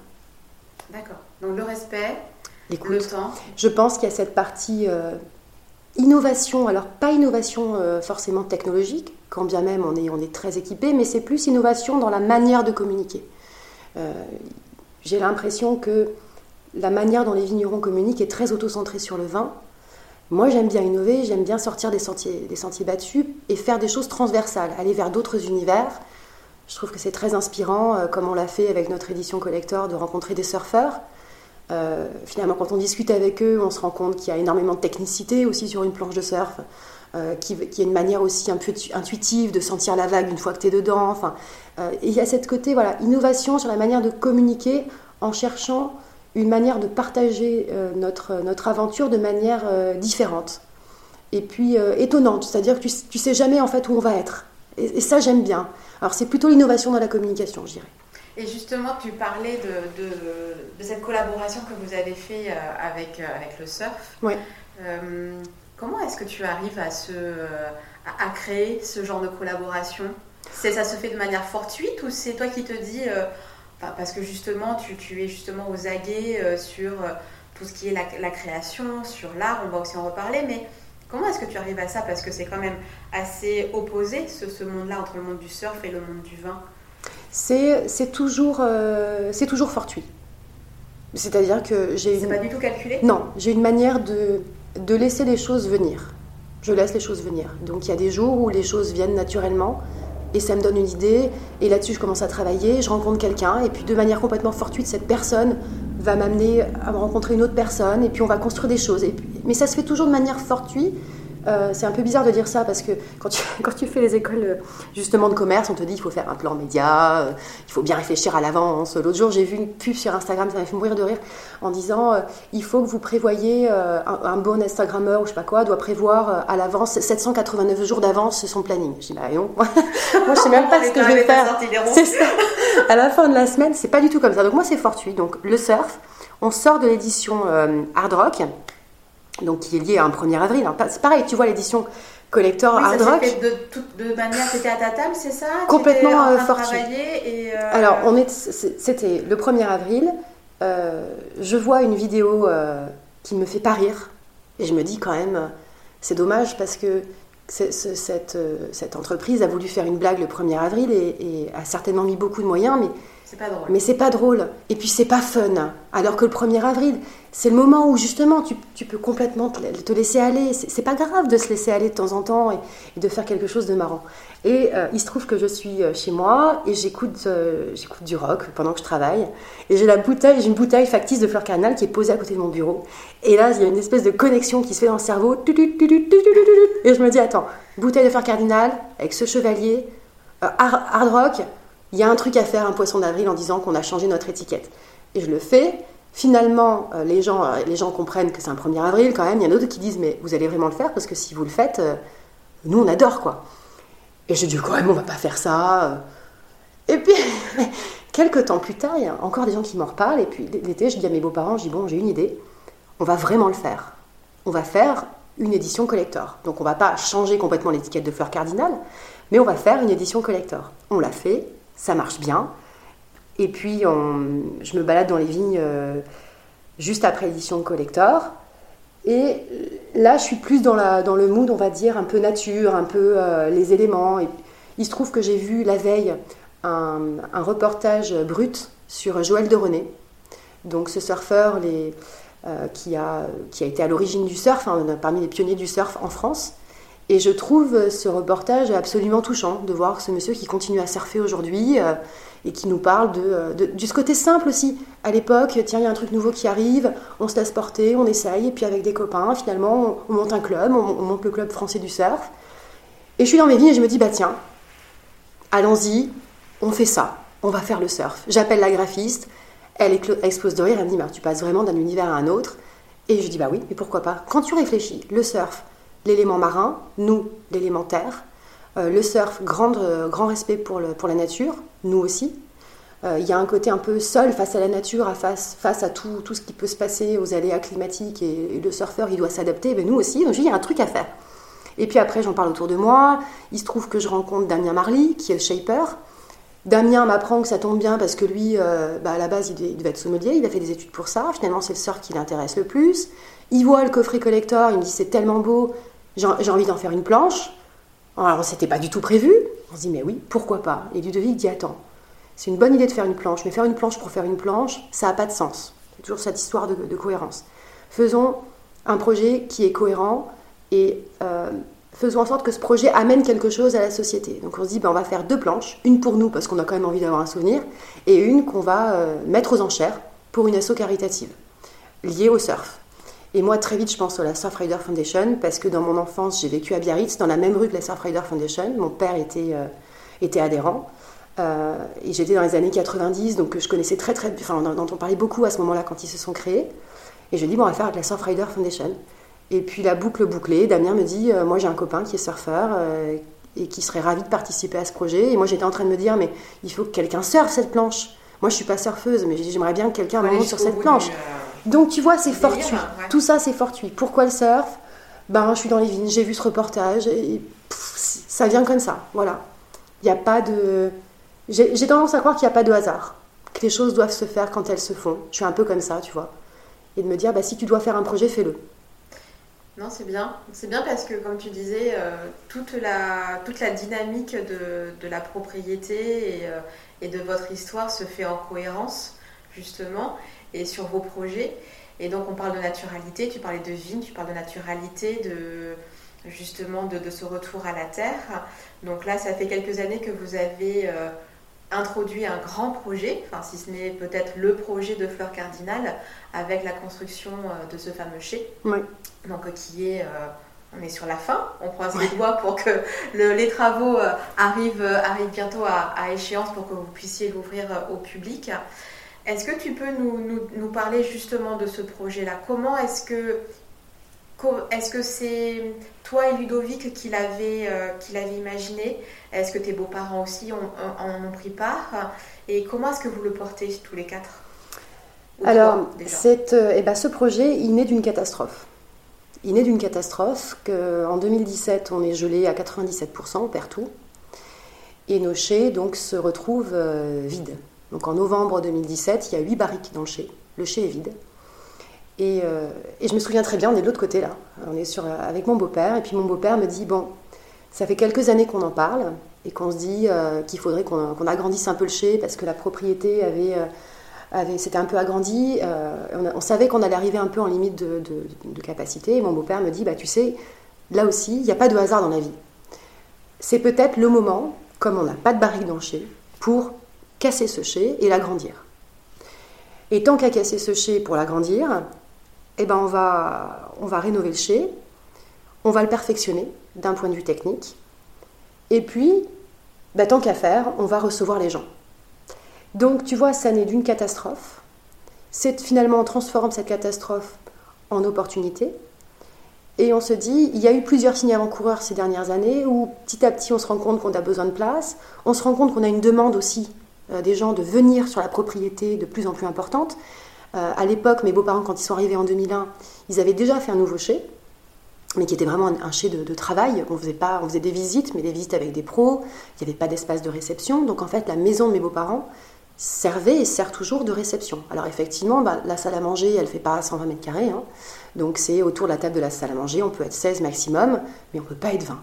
D'accord. Donc, le respect, le temps. Je pense qu'il y a cette partie euh, innovation. Alors, pas innovation euh, forcément technologique, quand bien même on est, on est très équipé, mais c'est plus innovation dans la manière de communiquer. Euh, j'ai l'impression que la manière dont les vignerons communiquent est très auto-centrée sur le vin moi, j'aime bien innover, j'aime bien sortir des sentiers, des sentiers battus et faire des choses transversales, aller vers d'autres univers. Je trouve que c'est très inspirant, euh, comme on l'a fait avec notre édition collector, de rencontrer des surfeurs. Euh, finalement, quand on discute avec eux, on se rend compte qu'il y a énormément de technicité aussi sur une planche de surf, euh, qui, qui, est une manière aussi un peu intuitive de sentir la vague une fois que tu es dedans. Enfin, et il y a cette côté voilà, innovation sur la manière de communiquer en cherchant une manière de partager euh, notre, notre aventure de manière euh, différente. Et puis euh, étonnante, c'est-à-dire que tu, tu sais jamais en fait où on va être. Et, ça, j'aime bien. Alors c'est plutôt l'innovation dans la communication, je dirais. Et justement, tu parlais de, de, de cette collaboration que vous avez fait avec, avec le surf. Oui. comment est-ce que tu arrives à, se, à, créer ce genre de collaboration? Ça se fait de manière fortuite ou c'est toi qui te dis parce que justement, tu, es justement aux aguets euh, sur euh, tout ce qui est la, création, sur l'art, on va aussi en reparler, mais comment est-ce que tu arrives à ça? Parce que c'est quand même assez opposé, ce, monde-là, entre le monde du surf et le monde du vin. C'est toujours, euh, toujours fortuit. C'est-à-dire que j'ai... C'est pas du tout calculé? Non, j'ai une manière de, de laisser les choses venir. Je laisse les choses venir. Donc il y a des jours où les choses viennent naturellement, et ça me donne une idée. Et là-dessus, je commence à travailler, je rencontre quelqu'un, et puis de manière complètement fortuite, cette personne va m'amener à rencontrer une autre personne, et puis on va construire des choses. Mais ça se fait toujours de manière fortuite. Euh, c'est un peu bizarre de dire ça parce que quand tu, quand tu fais les écoles euh, justement de commerce, on te dit qu'il faut faire un plan média, euh, il faut bien réfléchir à l'avance. L'autre jour, j'ai vu une pub sur Instagram, ça m'a fait mourir de rire, en disant il faut que vous prévoyez, un, bon Instagrammeur ou je sais pas quoi, doit prévoir à l'avance 789 jours d'avance son planning. Je dis bah non, moi je sais même pas ce que je vais faire. C'est ça. À la fin de la semaine, c'est pas du tout comme ça. Donc moi, c'est fortuit. Donc le surf, on sort de l'édition Hard Rock donc qui est lié à un 1er avril. Hein. C'est pareil, tu vois l'édition collector hard rock. Fait de, de manière, c'était à ta table, c'est ça? Complètement euh, Et euh, Alors, on est, c'était le 1er avril. Euh, je vois une vidéo qui me fait pas rire et je me dis quand même, c'est dommage parce que cette, cette, entreprise a voulu faire une blague le 1er avril et, et a certainement mis beaucoup de moyens, mais pas drôle. Mais c'est pas drôle. Et puis c'est pas fun. Alors que le 1er avril, c'est le moment où justement tu, peux complètement te, laisser aller. C'est pas grave de se laisser aller de temps en temps et, de faire quelque chose de marrant. Et euh, il se trouve que je suis euh, chez moi et j'écoute euh, j'écoute du rock pendant que je travaille. Et j'ai la bouteille, j'ai une bouteille factice de fleur Cardinal qui est posée à côté de mon bureau. Et là, il y a une espèce de connexion qui se fait dans le cerveau. Et je me dis, attends, bouteille de fleur Cardinal avec ce chevalier, hard rock il y a un truc à faire un poisson d'avril en disant qu'on a changé notre étiquette. Et je le fais. Finalement, euh, les, gens, euh, les gens comprennent que c'est un 1er avril quand même. Il y en a d'autres qui disent Mais vous allez vraiment le faire Parce que si vous le faites, euh, nous on adore quoi. Et je dis Quand même, on va pas faire ça. Et puis, quelques temps plus tard, il y a encore des gens qui m'en reparlent. Et puis l'été, je dis à mes beaux-parents Je dis Bon, j'ai une idée. On va vraiment le faire. On va faire une édition collector. Donc on va pas changer complètement l'étiquette de fleurs cardinales, mais on va faire une édition collector. On l'a fait, ça marche bien. Et puis, je me balade dans les vignes euh, juste après l'édition de collector. Et là, je suis plus dans, le mood, on va dire, un peu nature, un peu euh, les éléments. Il se trouve que j'ai vu la veille un, reportage brut sur Joël de René, donc ce surfeur euh, qui, a, qui a été à l'origine du surf, hein, parmi les pionniers du surf en France. Et je trouve ce reportage absolument touchant de voir ce monsieur qui continue à surfer aujourd'hui. Euh, et qui nous parle de, de, du côté simple aussi. À l'époque, tiens, il y a un truc nouveau qui arrive, on se laisse porter, on essaye, et puis avec des copains, finalement, on, monte un club, on, on, monte le club français du surf. Et je suis dans mes vignes et je me dis, bah tiens, allons-y, on fait ça, on va faire le surf. J'appelle la graphiste, elle explose de rire, elle me dit, bah, tu passes vraiment d'un univers à un autre. Et je dis, bah oui, mais pourquoi pas? Quand tu réfléchis, le surf, l'élément marin, nous, l'élément terre, euh, le surf, grand, euh, grand respect pour, le, pour la nature, nous aussi. Euh, il y a un côté un peu seul face à la nature, face, face à tout, tout ce qui peut se passer aux aléas climatiques, et, le surfeur, il doit s'adapter, mais nous aussi, donc il y a un truc à faire. Et puis après, j'en parle autour de moi. Il se trouve que je rencontre Damien Marly, qui est le shaper. Damien m'apprend que ça tombe bien parce que lui, euh, bah, à la base, il devait être sommelier, il a fait des études pour ça. Finalement, c'est le surf qui l'intéresse le plus. Il voit le coffret collector, il me dit c'est tellement beau, j'ai envie d'en faire une planche. Alors, c'était pas du tout prévu. On se dit mais oui, pourquoi pas? Et Ludovic dit attends, c'est une bonne idée de faire une planche, mais faire une planche pour faire une planche, ça n'a pas de sens. C'est toujours cette histoire de, cohérence. Faisons un projet qui est cohérent et euh, faisons en sorte que ce projet amène quelque chose à la société. Donc on se dit, ben, on va faire deux planches, une pour nous parce qu'on a quand même envie d'avoir un souvenir, et une qu'on va euh, mettre aux enchères pour une asso caritative liée au surf. Et moi, très vite, je pense à la Surfrider Foundation parce que dans mon enfance, j'ai vécu à Biarritz, dans la même rue que la Surfrider Foundation. Mon père était, euh, était adhérent. Euh, et j'étais dans les années 90, donc je connaissais très très, enfin, dont on parlait beaucoup à ce moment-là quand ils se sont créés. Et je dis, bon, on va faire avec la Surfrider Foundation. Et puis la boucle bouclée, Damien me dit, euh, moi j'ai un copain qui est surfeur euh, et qui serait ravi de participer à ce projet. Et moi j'étais en train de me dire, mais il faut que quelqu'un surfe cette planche. Moi je suis pas surfeuse, mais j'aimerais bien que quelqu'un monte sur cette planche. Donc tu vois, c'est fortuit. Tout ça c'est fortuit. Pourquoi le surf? Ben je suis dans les vignes, j'ai vu ce reportage et ça vient comme ça. Voilà. Il n'y a pas de... J'ai tendance à croire qu'il n'y a pas de hasard. Que les choses doivent se faire quand elles se font. Je suis un peu comme ça, tu vois. Et de me dire, bah, si tu dois faire un projet, fais-le. Non, c'est bien. C'est bien parce que, comme tu disais, euh, toute, la, toute la dynamique de, de la propriété et, euh, et, de votre histoire se fait en cohérence, justement, et sur vos projets. Et donc, on parle de naturalité, tu parlais de vigne, tu parles de naturalité, de justement de, de ce retour à la terre. Donc là, ça fait quelques années que vous avez euh, introduit un grand projet, enfin si ce n'est peut-être le projet de Fleur Cardinal, avec la construction de ce fameux chai. Oui donc euh, qui est euh, on est sur la fin, on croise les doigts pour que les travaux euh, arrivent, arrivent bientôt à, échéance pour que vous puissiez l'ouvrir au public. Est-ce que tu peux nous, nous, parler justement de ce projet-là? Comment est-ce que est-ce que c'est toi et Ludovic qui l'avez l'avez imaginé? Est-ce que tes beaux-parents aussi en ont, pris part? Et comment est-ce que vous le portez tous les quatre? Alors, cette, eh ben, ce projet, il naît d'une catastrophe. Il naît d'une catastrophe qu'en 2017, on est gelé à 97%, on perd tout. Et nos chais donc, se retrouvent euh, vides. Donc en novembre 2017, il y a 8 barriques dans le chai. Le chai est vide. Euh, et, je me souviens très bien, on est de l'autre côté là. On est sur, avec mon beau-père. Et puis mon beau-père me dit Bon, ça fait quelques années qu'on en parle et qu'on se dit euh, qu'il faudrait qu'on agrandisse un peu le chai parce que la propriété avait c'était un peu agrandi. Euh, on, savait qu'on allait arriver un peu en limite de, capacité. Et mon beau-père me dit, bah, tu sais, là aussi, il n'y a pas de hasard dans la vie. C'est peut-être le moment, comme on n'a pas de barrique dans le chai, pour casser ce chai et l'agrandir. Et tant qu'à casser ce chai pour l'agrandir, eh ben on, va, on va rénover le chai, on va le perfectionner d'un point de vue technique, et puis, bah, tant qu'à faire, on va recevoir les gens. Donc tu vois, ça naît d'une catastrophe. C'est finalement on transforme cette catastrophe en opportunité. Et on se dit, il y a eu plusieurs signes avant-coureurs ces dernières années où petit à petit on se rend compte qu'on a besoin de place, on se rend compte qu'on a une demande aussi des gens de venir sur la propriété de plus en plus importante. Euh, à l'époque, mes beaux-parents, quand ils sont arrivés en 2001, ils avaient déjà fait un nouveau chai, mais qui était vraiment un, chai de, travail. On faisait, pas, on faisait des visites, mais des visites avec des pros, il n'y avait pas d'espace de réception. Donc en fait, la maison de mes beaux-parents, servait et sert toujours de réception. Alors effectivement, bah, la salle à manger, elle fait pas 120 mètres carrés, hein. donc c'est autour de la table de la salle à manger, on peut être 16 maximum, mais on peut pas être 20.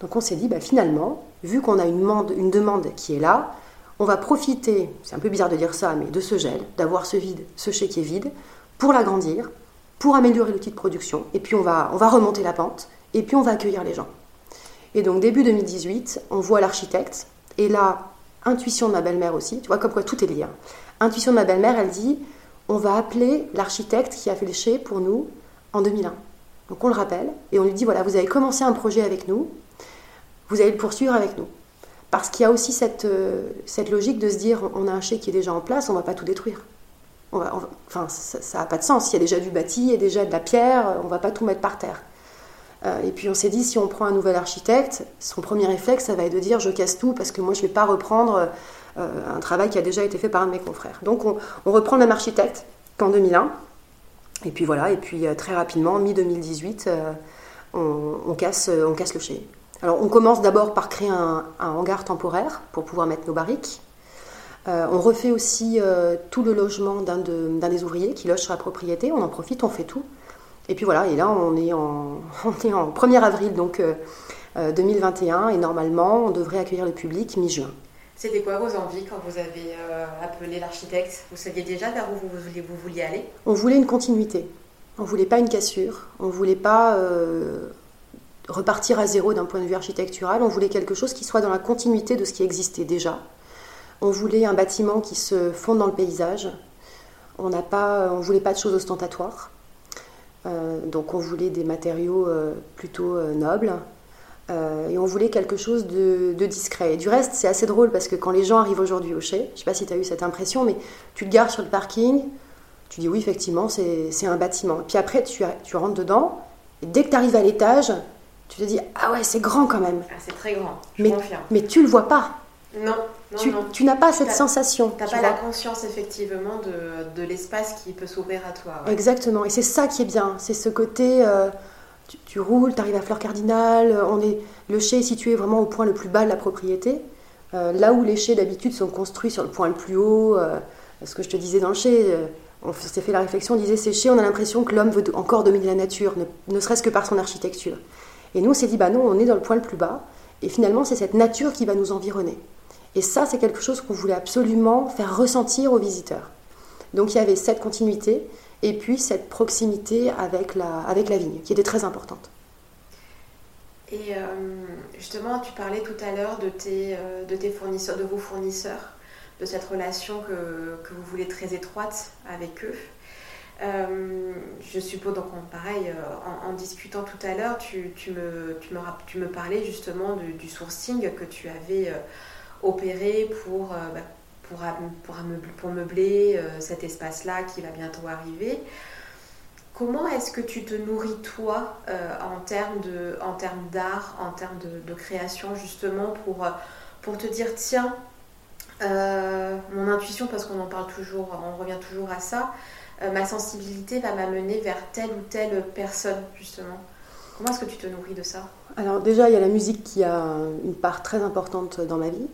Donc on s'est dit, bah, finalement, vu qu'on a une une demande qui est là, on va profiter, c'est un peu bizarre de dire ça, mais de ce gel, d'avoir ce vide, ce chèque est vide, pour l'agrandir, pour améliorer l'outil de production, et puis on va, on va remonter la pente, et puis on va accueillir les gens. Et donc début 2018, on voit l'architecte, et là, Intuition de ma belle-mère aussi, tu vois, comme quoi tout est lié. Hein. Intuition de ma belle-mère, elle dit on va appeler l'architecte qui a fait le chez pour nous en 2001. Donc on le rappelle et on lui dit voilà, vous avez commencé un projet avec nous, vous allez le poursuivre avec nous. Parce qu'il y a aussi cette, euh, cette logique de se dire on a un chez qui est déjà en place, on ne va pas tout détruire. Enfin, ça n'a pas de sens. Il y a déjà du bâti, il y a déjà de la pierre, on ne va pas tout mettre par terre. Euh, et puis on s'est dit, si on prend un nouvel architecte, son premier réflexe, ça va être de dire je casse tout parce que moi je ne vais pas reprendre euh, un travail qui a déjà été fait par un de mes confrères. Donc on, reprend le même architecte qu'en 2001. Et puis voilà, et puis très rapidement, mi-2018, on, casse, on casse le chez. Alors on commence d'abord par créer un, hangar temporaire pour pouvoir mettre nos barriques. Euh, on refait aussi euh, tout le logement d'un des ouvriers qui loge sur la propriété. On en profite, on fait tout. Et puis voilà, et là on est en, on en 1er avril donc 2021 euh, et normalement on devrait accueillir le public mi-juin. C'était quoi vos envies quand vous avez appelé l'architecte? Vous saviez déjà vers où vous vouliez, vous vouliez aller? On voulait une continuité. On voulait pas une cassure. On voulait pas repartir à zéro d'un point de vue architectural. On voulait quelque chose qui soit dans la continuité de ce qui existait déjà. On voulait un bâtiment qui se fonde dans le paysage. On n'a pas, on voulait pas de choses ostentatoires. Euh, donc on voulait des matériaux euh, plutôt euh, nobles. et on voulait quelque chose de, discret. Et du reste, c'est assez drôle parce que quand les gens arrivent aujourd'hui au Chez, je ne sais pas si tu as eu cette impression, mais tu te gares sur le parking, tu dis oui, effectivement, c'est un bâtiment. Puis après, tu, tu rentres dedans, et dès que tu arrives à l'étage, tu te dis ah ouais c'est grand quand même. Ah, c'est très grand. Je mais, confirme. mais tu le vois pas. Non. tu, non. tu n'as pas cette sensation. Tu n'as pas la conscience effectivement de, de l'espace qui peut s'ouvrir à toi. Exactement. Et c'est ça qui est bien. C'est ce côté. Euh, tu, roules, tu arrives à Fleur Cardinal. On est, le chai est situé vraiment au point le plus bas de la propriété. Euh, là où les chais d'habitude sont construits sur le point le plus haut. Euh, ce que je te disais dans le chai, on s'est fait la réflexion, on disait ces chais, on a l'impression que l'homme veut encore dominer la nature, ne serait-ce que par son architecture. Et nous, on s'est dit, bah non, on est dans le point le plus bas. Et finalement, c'est cette nature qui va nous environner. Et ça, c'est quelque chose qu'on voulait absolument faire ressentir aux visiteurs. Donc il y avait cette continuité et puis cette proximité avec la, vigne, qui était très importante. Et euh, justement, tu parlais tout à l'heure de tes, euh, de tes fournisseurs, de vos fournisseurs, de cette relation que vous voulez très étroite avec eux. Euh, je suppose, donc pareil, euh, en, discutant tout à l'heure, tu, me, parlais justement du, sourcing que tu avais euh, opéré pour, bah, pour, meubler cet espace-là qui va bientôt arriver. Comment est-ce que tu te nourris toi en termes d'art, en termes de, création justement pour, te dire tiens, mon intuition, parce qu'on en parle toujours, on revient toujours à ça, ma sensibilité va m'amener vers telle ou telle personne, justement. Comment est-ce que tu te nourris de ça? Alors déjà, il y a la musique qui a une part très importante dans ma vie.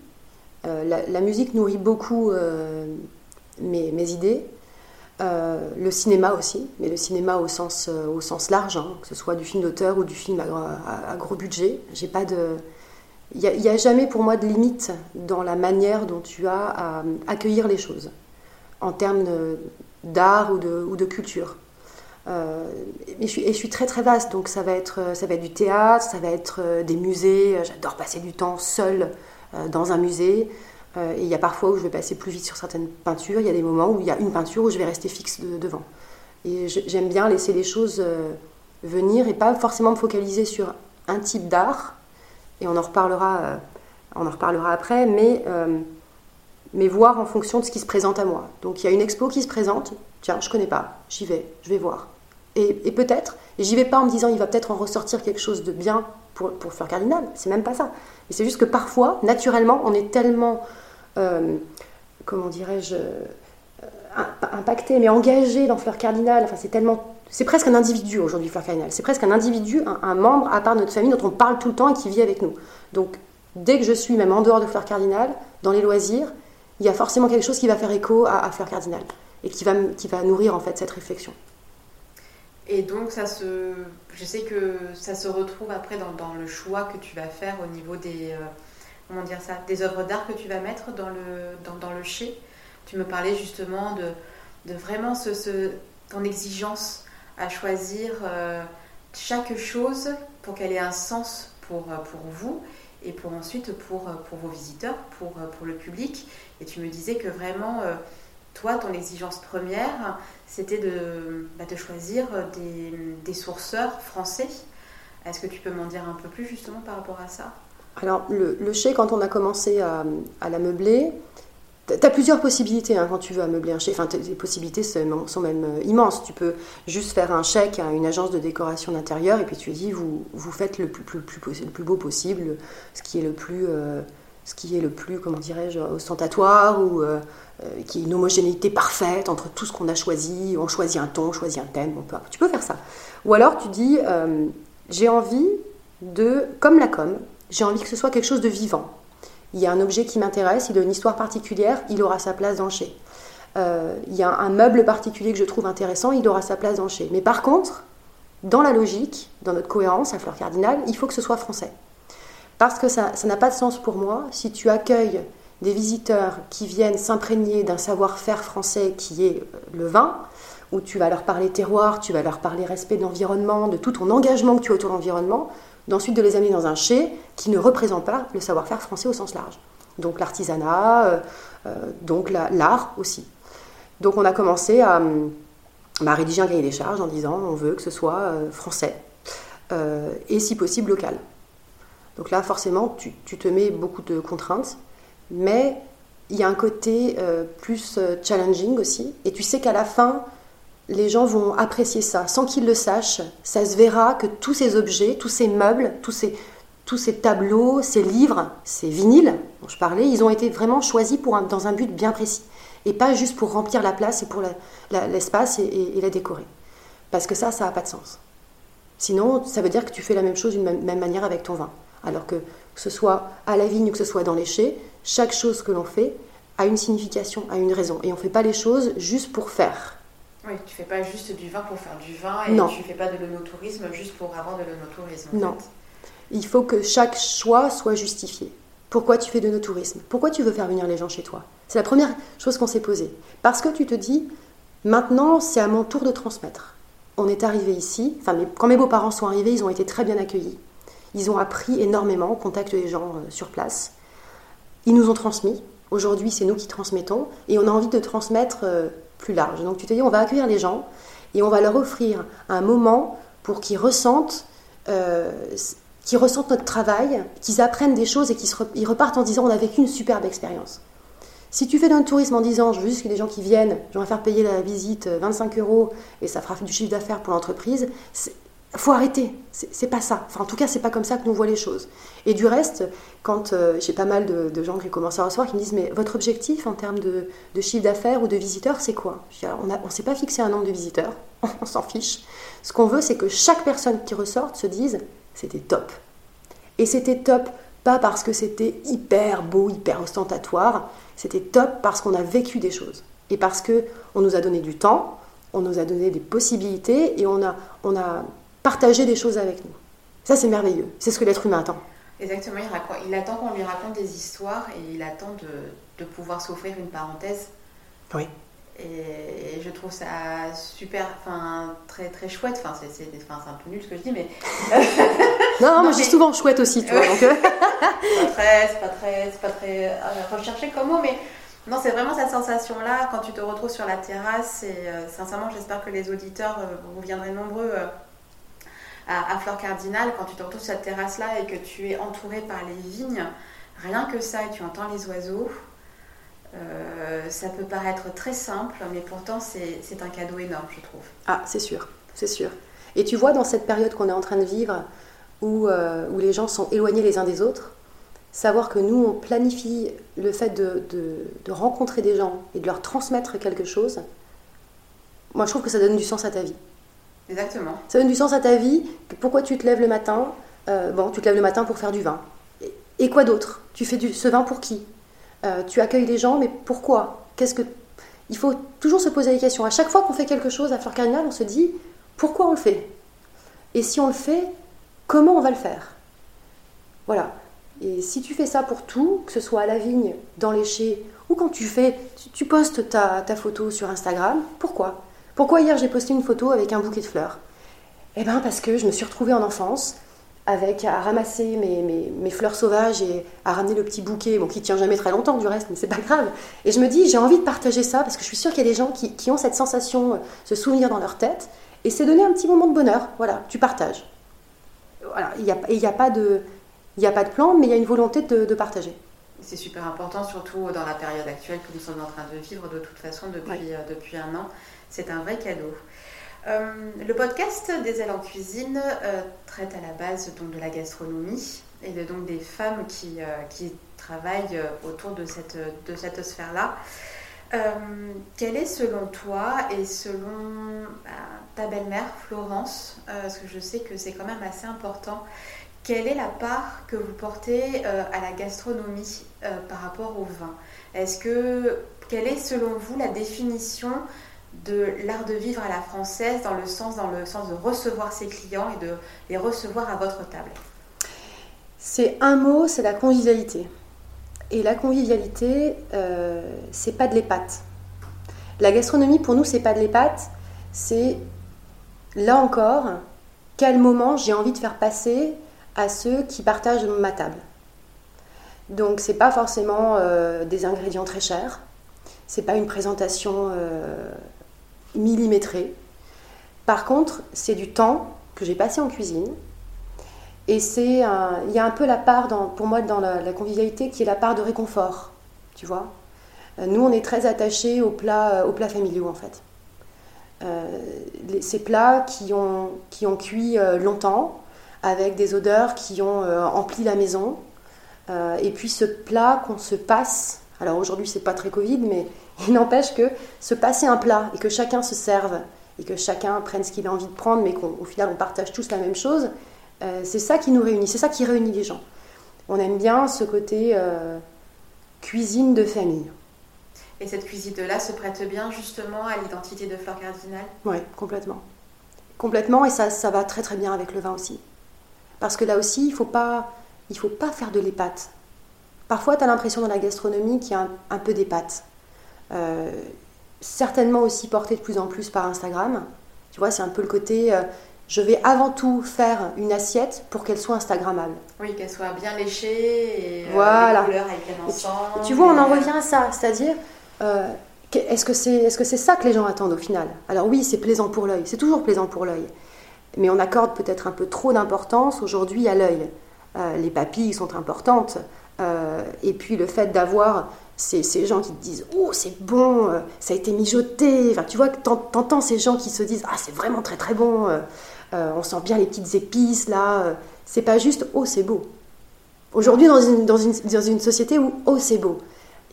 Euh, la, musique nourrit beaucoup euh, mes, idées. le cinéma aussi, mais le cinéma au sens, large, hein, que ce soit du film d'auteur ou du film à, gros budget. Il n'y a, a, jamais pour moi de limite dans la manière dont tu as à accueillir les choses, en termes d'art ou de, ou de culture. Euh, et, je suis, et, je suis, très très vaste, donc ça va être, ça va être du théâtre, ça va être euh, des musées. J'adore passer du temps seul euh, dans un musée. et il y a parfois où je vais passer plus vite sur certaines peintures. Il y a des moments où il y a une peinture où je vais rester fixe devant. Et j'aime bien laisser les choses venir et pas forcément me focaliser sur un type d'art. Et on en reparlera, on en reparlera après, mais mais voir en fonction de ce qui se présente à moi. Donc il y a une expo qui se présente, tiens, je connais pas, j'y vais, je vais voir. Et, peut-être, et j'y vais pas en me disant il va peut-être en ressortir quelque chose de bien pour, pour Fleur Cardinal, c'est même pas ça. Mais c'est juste que parfois, naturellement, on est tellement, euh, comment dirais-je, euh, impacté, mais engagé dans Fleur Cardinal, enfin c'est tellement c'est presque un individu aujourd'hui, Fleur Cardinal. C'est presque un individu, un, un, membre à part notre famille dont on parle tout le temps et qui vit avec nous. Donc, dès que je suis, même en dehors de Fleur Cardinal, dans les loisirs, il y a forcément quelque chose qui va faire écho à, Fleur Cardinal et qui va, qui va nourrir en fait cette réflexion. Et donc, ça se, je sais que ça se retrouve après dans, le choix que tu vas faire au niveau des, euh, comment dire ça, des œuvres d'art que tu vas mettre dans le, dans, dans le chez. Tu me parlais justement de, de vraiment ce, ton exigence à choisir euh, chaque chose pour qu'elle ait un sens pour, pour vous et pour ensuite pour, pour vos visiteurs, pour, pour le public. Et tu me disais que vraiment, toi, ton exigence première, c'était de, bah, choisir des, des sourceurs français. Est-ce que tu peux m'en dire un peu plus justement par rapport à ça? Alors, le, le chai, quand on a commencé à, à la meubler, tu as plusieurs possibilités hein, quand tu veux ameubler un chai. Enfin, les possibilités sont même euh, immenses. Tu peux juste faire un chèque à une agence de décoration d'intérieur et puis tu dis, vous, vous faites le plus, beau possible, ce qui est le plus, euh, ce qui est le plus comment dirais-je, ostentatoire ou euh, qui est une homogénéité parfaite entre tout ce qu'on a choisi. On choisit un ton, on choisit un thème, tu peux faire ça. Ou alors tu dis, j'ai envie de, comme la com, j'ai envie que ce soit quelque chose de vivant il y a un objet qui m'intéresse, il a une histoire particulière, il aura sa place dans chai. Euh, il y a un meuble particulier que je trouve intéressant, il aura sa place dans chai. Mais par contre, dans la logique, dans notre cohérence à Fleur Cardinal, il faut que ce soit français. Parce que ça n'a pas de sens pour moi si tu accueilles des visiteurs qui viennent s'imprégner d'un savoir-faire français qui est le vin, où tu vas leur parler terroir, tu vas leur parler respect de l'environnement, de tout ton engagement que tu as autour de l'environnement, d'ensuite de les amener dans un chai qui ne représente pas le savoir-faire français au sens large. Donc l'artisanat, euh, euh, donc l'art aussi. Donc on a commencé à, bah, rédiger un cahier des charges en disant on veut que ce soit euh, français et si possible local. Donc là forcément tu, tu, te mets beaucoup de contraintes, mais il y a un côté plus challenging aussi et tu sais qu'à la fin les gens vont apprécier ça. Sans qu'ils le sachent, ça se verra que tous ces objets, tous ces meubles, tous ces, tableaux, ces livres, ces vinyles dont je parlais, ils ont été vraiment choisis pour dans un but bien précis. Et pas juste pour remplir la place et pour l'espace et, la décorer. Parce que ça, ça n'a pas de sens. Sinon, ça veut dire que tu fais la même chose d'une même, même manière avec ton vin. Alors que, que ce soit à la vigne ou que ce soit dans les chais, chaque chose que l'on fait a une signification, a une raison. Et on ne fait pas les choses juste pour faire. Oui, tu fais pas juste du vin pour faire du vin et non. tu fais pas de l'onotourisme juste pour avoir de l'onotourisme. Non. Il faut que chaque choix soit justifié. Pourquoi tu fais de l'onotourisme? Pourquoi tu veux faire venir les gens chez toi? C'est la première chose qu'on s'est posée. Parce que tu te dis, maintenant c'est à mon tour de transmettre. On est arrivé ici, enfin quand mes beaux-parents sont arrivés, ils ont été très bien accueillis. Ils ont appris énormément au contact des gens euh, sur place. Ils nous ont transmis. Aujourd'hui, c'est nous qui transmettons et on a envie de transmettre euh, plus large. Donc tu te dis, on va accueillir les gens et on va leur offrir un moment pour qu'ils ressentent, euh, notre travail, qu'ils apprennent des choses et qu'ils repartent en disant, on a vécu une superbe expérience. Si tu fais d'un tourisme en disant, je veux juste que des gens qui viennent, je vais faire payer la visite 25 euh, euros et ça fera du chiffre d'affaires pour l'entreprise, faut arrêter. C'est pas ça. Enfin, en tout cas, c'est pas comme ça que nous voit les choses. Et du reste, quand euh, j'ai pas mal de, gens qui commencent à recevoir qui me disent Mais votre objectif en termes de, chiffre d'affaires ou de visiteurs, c'est quoi? On ne s'est pas fixé un nombre de visiteurs, on s'en fiche. Ce qu'on veut, c'est que chaque personne qui ressorte se dise C'était top. Et c'était top, pas parce que c'était hyper beau, hyper ostentatoire. C'était top parce qu'on a vécu des choses. Et parce qu'on nous a donné du temps, on nous a donné des possibilités et on a, on a partager des choses avec nous. Ça, c'est merveilleux. C'est ce que l'être humain attend. Exactement, il, attend qu'on lui raconte des histoires et il attend de, pouvoir s'offrir une parenthèse. Oui. Et, je trouve ça super, enfin très très chouette. Enfin, c'est, un peu nul ce que je dis, mais. non, non, moi je dis souvent chouette aussi, tu vois. Donc... Euh. c'est pas très, c'est pas très, pas très euh, recherché comme mot, mais non, c'est vraiment cette sensation-là quand tu te retrouves sur la terrasse. Et euh, sincèrement, j'espère que les auditeurs, vous viendrez nombreux à, Fleur Cardinal, quand tu te retrouves sur cette terrasse-là et que tu es entouré par les vignes, rien que ça, et tu entends les oiseaux, euh, ça peut paraître très simple, mais pourtant c'est un cadeau énorme, je trouve. Ah, c'est sûr, c'est sûr. Et tu vois, dans cette période qu'on est en train de vivre, où, euh, les gens sont éloignés les uns des autres, savoir que nous, on planifie le fait de, rencontrer des gens et de leur transmettre quelque chose, moi je trouve que ça donne du sens à ta vie. Exactement. Ça donne du sens à ta vie. Pourquoi tu te lèves le matin euh, Bon, tu te lèves le matin pour faire du vin. Et, quoi d'autre? Tu fais ce vin pour qui? Euh, Tu accueilles les gens, mais pourquoi? Qu'est-ce que Il faut toujours se poser des questions. À chaque fois qu'on fait quelque chose à Fleur Cardinal, on se dit pourquoi on le fait? Et si on le fait, comment on va le faire? Voilà. Et si tu fais ça pour tout, que ce soit à la vigne, dans les ou quand tu fais, tu, postes ta photo sur Instagram, pourquoi? Pourquoi hier j'ai posté une photo avec un bouquet de fleurs? Eh bien parce que je me suis retrouvée en enfance avec à ramasser mes, mes, fleurs sauvages et à ramener le petit bouquet, bon, qui tient jamais très longtemps du reste, mais c'est pas grave. Et je me dis, j'ai envie de partager ça parce que je suis sûre qu'il y a des gens qui, qui, ont cette sensation, ce souvenir dans leur tête, et c'est donner un petit moment de bonheur. Voilà, tu partages. Voilà, il n'y a, y a, pas de, a pas de plan, mais il y a une volonté de, de partager. C'est super important, surtout dans la période actuelle que nous sommes en train de vivre de toute façon depuis, euh, depuis un an. C'est un vrai cadeau. Euh, le podcast des ailes en cuisine euh, traite à la base donc, de la gastronomie et de, donc des femmes qui, qui travaillent autour de cette, de cette sphère-là. quelle est selon toi et selon bah, ta belle-mère Florence, parce que je sais que c'est quand même assez important, quelle est la part que vous portez euh, à la gastronomie euh, par rapport au vin? Est-ce que quelle est selon vous la définition de l'art de vivre à la française dans le sens dans le sens de recevoir ses clients et de les recevoir à votre table C'est un mot, c'est la convivialité. Et la convivialité, euh, c'est pas de l'épate. La gastronomie pour nous, c'est pas de l'épate, c'est là encore quel moment j'ai envie de faire passer à ceux qui partagent ma table. Donc c'est pas forcément euh, des ingrédients très chers, c'est pas une présentation euh, millimétrée. Par contre, c'est du temps que j'ai passé en cuisine. Et c'est il y a un peu la part pour moi dans la, convivialité qui est la part de réconfort, tu vois. Euh, nous, on est très attachés aux plats, aux plats familiaux en fait. ces plats qui ont, qui ont cuit longtemps, avec des odeurs qui ont euh, empli la maison. Euh, et puis ce plat qu'on se passe, alors aujourd'hui c'est pas très Covid, mais il n'empêche que se passer un plat et que chacun se serve et que chacun prenne ce qu'il a envie de prendre, mais qu'au final on partage tous la même chose, euh, c'est ça qui nous réunit, c'est ça qui réunit les gens. On aime bien ce côté cuisine de famille. Et cette cuisine-là se prête bien justement à l'identité de Fleur Cardinal Oui, complètement. Complètement, et ça, ça va très très bien avec le vin aussi. Parce que là aussi, il ne faut, pas, faut pas faire de l'épate. Parfois, tu as l'impression dans la gastronomie qu'il y a un, peu d'épate. Euh, certainement aussi porté de plus en plus par Instagram. Tu vois, c'est un peu le côté euh, je vais avant tout faire une assiette pour qu'elle soit Instagrammable. Oui, qu'elle soit bien léchée et euh, voilà. les couleurs avec ensemble. Tu, vois, on en revient à ça, c'est-à-dire est-ce que c'est est -ce c'est ça que les gens attendent au final? Alors oui, c'est plaisant pour l'œil, c'est toujours plaisant pour l'œil mais on accorde peut-être un peu trop d'importance aujourd'hui à l'œil. Euh, les papilles sont importantes, euh, et puis le fait d'avoir ces, gens qui te disent Oh, c'est bon, euh, ça a été mijoté. Enfin, tu vois, t'entends ces gens qui se disent Ah, c'est vraiment très très bon, on sent bien les petites épices là. c'est pas juste Oh, c'est beau. Aujourd'hui, dans une, dans, une, dans une société où Oh, c'est beau.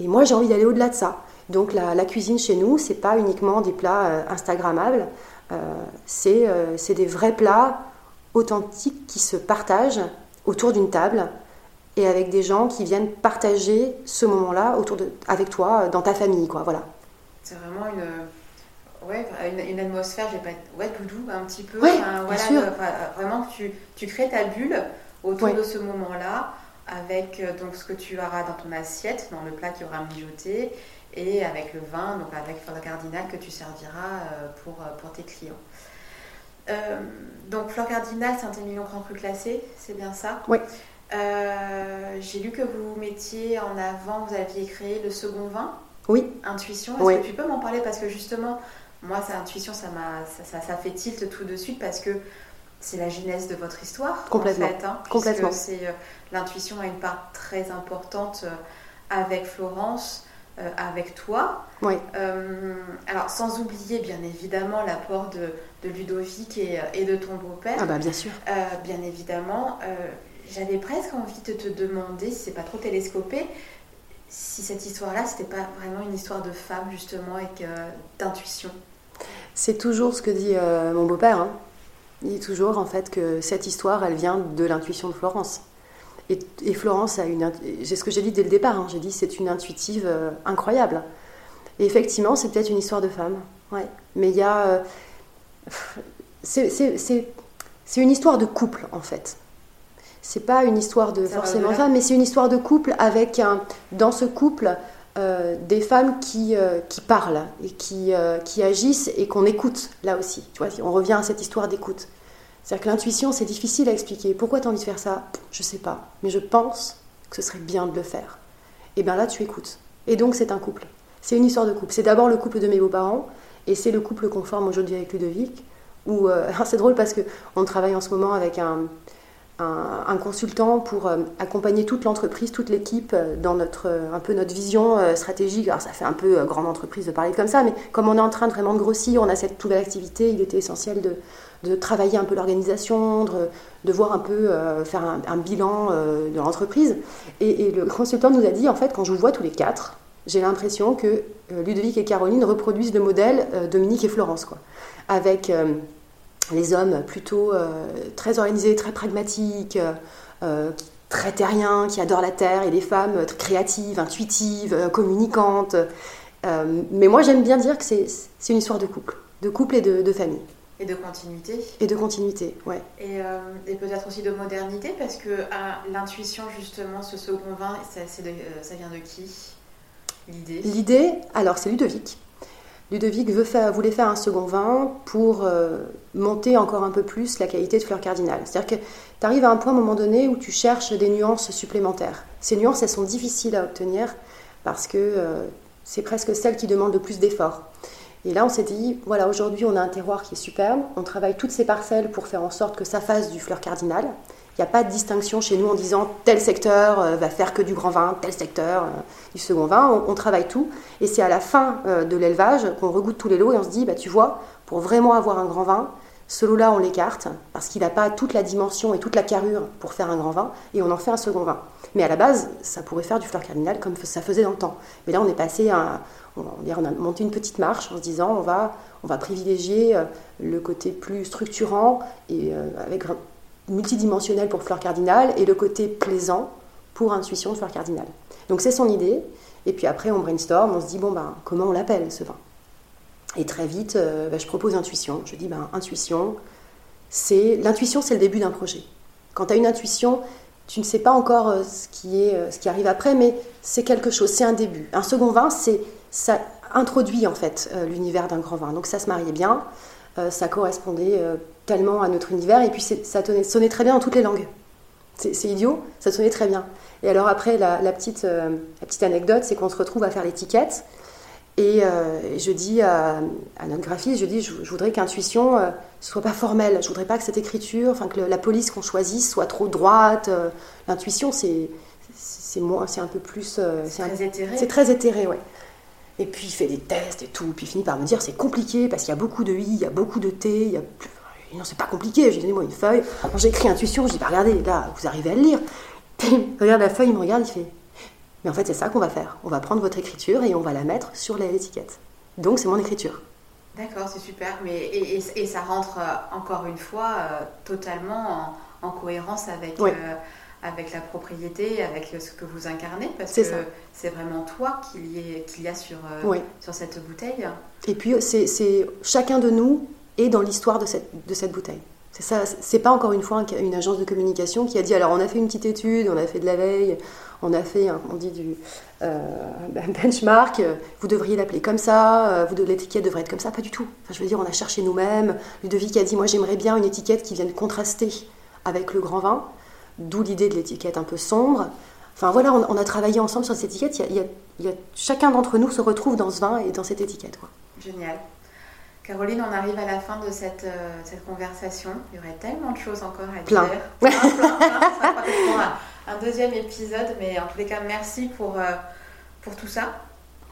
Et moi, j'ai envie d'aller au-delà de ça. Donc, la, la cuisine chez nous, c'est pas uniquement des plats Instagrammables. Euh, euh, c'est des vrais plats authentiques qui se partagent autour d'une table et avec des gens qui viennent partager ce moment-là autour de, avec toi dans ta famille, quoi. Voilà. C'est vraiment une, ouais, une, atmosphère, j'ai pas, ouais, doudou un petit peu. Ouais, voilà, sûr. vraiment, tu, tu crées ta bulle autour de ce moment-là avec euh, donc ce que tu auras dans ton assiette, dans le plat qui aura mijoté, et avec le vin, donc avec Fleur Cardinal que tu serviras euh, pour, euh, pour tes clients. Euh, donc Fleur Cardinal, Saint-Émilion Grand Cru classé, c'est bien ça? Oui. J'ai lu que vous mettiez en avant, vous aviez créé le second vin. Oui. Intuition. Est-ce que tu peux m'en parler? Parce que justement, moi, ça, intuition, ça, ça, ça, fait tilt tout de suite parce que c'est la genèse de votre histoire. Complètement. En fait, hein, Complètement. L'intuition a une part très importante avec Florence. Euh, avec toi. Oui. Euh, alors, sans oublier bien évidemment l'apport de, de, Ludovic et, et, de ton beau-père. Ah, bah bien sûr. Euh, bien évidemment. J'avais presque envie de te demander, si c'est pas trop télescopé, si cette histoire-là, c'était pas vraiment une histoire de femme, justement, et d'intuition. C'est toujours ce que dit mon beau-père. Hein. Il dit toujours, en fait, que cette histoire, elle vient de l'intuition de Florence. Et, Florence a une. C'est ce que j'ai dit dès le départ. Hein. j'ai dit c'est une intuitive euh, incroyable. Et effectivement, c'est peut-être une histoire de femme. Ouais. Mais il y a. Euh, c'est une histoire de couple, en fait. C'est pas une histoire de forcément femme, mais c'est une histoire de couple avec, un, dans ce couple, euh, des femmes qui, qui parlent et qui, qui agissent et qu'on écoute, là aussi. Tu vois, on revient à cette histoire d'écoute. C'est-à-dire que l'intuition, c'est difficile à expliquer. Pourquoi tu as envie de faire ça? Je sais pas, mais je pense que ce serait bien de le faire. Et bien là, tu écoutes. Et donc, c'est un couple. C'est une histoire de couple. C'est d'abord le couple de mes beaux-parents, et c'est le couple qu'on forme aujourd'hui avec Ludovic. Où, euh, c'est drôle parce qu'on travaille en ce moment avec un, un, consultant pour euh, accompagner toute l'entreprise, toute l'équipe euh, dans notre, euh, un peu notre vision stratégique. Alors ça fait un peu grande entreprise de parler comme ça, mais comme on est en train de vraiment grossir, on a cette nouvelle activité, il était essentiel de, travailler un peu l'organisation, de, voir un peu faire un, bilan de l'entreprise. Et, le consultant nous a dit, en fait, quand je vous vois tous les quatre, j'ai l'impression que Ludovic et Caroline reproduisent le modèle Dominique et Florence, quoi, avec les hommes plutôt euh, très organisés, très pragmatiques, euh, très terriens, qui adorent la terre, et les femmes créatives, intuitives, euh, communicantes. mais moi, j'aime bien dire que c'est une histoire de couple, de couple et de, famille. Et de continuité. Et de continuité, ouais. Et, et peut-être aussi de modernité, parce que l'intuition, justement, ce second vin, ça, ça vient de qui? L'idée? L'idée, alors c'est Ludovic. Ludovic voulait faire un second vin pour euh, monter encore un peu plus la qualité de fleur cardinale. C'est-à-dire que tu arrives à un point à un moment donné où tu cherches des nuances supplémentaires. Ces nuances, elles sont difficiles à obtenir parce que euh, c'est presque celles qui demandent le plus d'efforts. Et là, on s'est dit, voilà, aujourd'hui, on a un terroir qui est superbe. On travaille toutes ces parcelles pour faire en sorte que ça fasse du fleur cardinale. Il n'y a pas de distinction chez nous en disant tel secteur euh, va faire que du grand vin, tel secteur euh, du second vin. On, travaille tout. Et c'est à la fin euh, de l'élevage qu'on regoute tous les lots et on se dit, bah, tu vois, pour vraiment avoir un grand vin, ce lot-là, on l'écarte parce qu'il n'a pas toute la dimension et toute la carrure pour faire un grand vin et on en fait un second vin. Mais à la base, ça pourrait faire du fleur cardinal comme ça faisait dans le temps. Mais là, on est passé à. On, a monté une petite marche en se disant on va, on va privilégier le côté plus structurant et avec multidimensionnel pour fleur cardinale et le côté plaisant pour intuition de fleur cardinale. Donc c'est son idée. Et puis après, on brainstorm, on se dit, bon, ben, comment on l'appelle ce vin? Et très vite, euh, ben, je propose intuition. Je dis, ben, intuition, c'est l'intuition, c'est le début d'un projet. Quand tu as une intuition, tu ne sais pas encore euh, ce qui, est, euh, ce qui arrive après, mais c'est quelque chose, c'est un début. Un second vin, c'est ça introduit en fait l'univers d'un grand vin. Donc ça se mariait bien, ça correspondait tellement à notre univers. Et puis ça sonnait très bien dans toutes les langues. C'est idiot, ça sonnait très bien. Et alors après, la, petite, euh, la petite anecdote, c'est qu'on se retrouve à faire l'étiquette. Et euh, je dis à, notre graphiste, je dis, je, voudrais qu'intuition ne euh, soit pas formelle. Je voudrais pas que cette écriture, enfin que la police qu'on choisisse soit trop droite. L'intuition, c'est c'est un peu plus. c'est très éthéré. C'est très éthéré, ouais. Et puis il fait des tests et tout, puis il finit par me dire c'est compliqué parce qu'il y a beaucoup de i, il y a beaucoup de t, il y a non, c'est pas compliqué. J'ai donné moi une feuille. j'ai écrit intuition. Je dis, bah, regardez, là, vous arrivez à le lire. regarde la feuille, il me regarde, il fait, mais en fait, c'est ça qu'on va faire. On va prendre votre écriture et on va la mettre sur l'étiquette. Donc, c'est mon écriture. D'accord, c'est super. Mais, et, ça rentre euh, encore une fois euh, totalement en, cohérence avec, euh, avec la propriété, avec ce que vous incarnez, parce que c'est vraiment toi qu'il y, y, a sur, sur cette bouteille. Et puis, c'est chacun de nous et dans l'histoire de cette, de cette bouteille. C'est ça, c'est pas encore une fois une agence de communication qui a dit alors on a fait une petite étude, on a fait de la veille, on a fait, on dit du euh, benchmark, vous devriez l'appeler comme ça, euh, vous l'étiquette devrait être comme ça, pas du tout. Enfin, je veux dire, on a cherché nous-mêmes. Ludovic a dit moi j'aimerais bien une étiquette qui vienne contraster avec le grand vin, d'où l'idée de l'étiquette un peu sombre. Enfin voilà, on, a travaillé ensemble sur cette étiquette. Il y a, il y a, chacun d'entre nous se retrouve dans ce vin et dans cette étiquette. Quoi. Génial. Caroline, on arrive à la fin de cette, euh, cette conversation. Il y aurait tellement de choses encore à dire. Plein, plein, plein. un, deuxième épisode, mais en tous les cas, merci pour, euh, pour tout ça.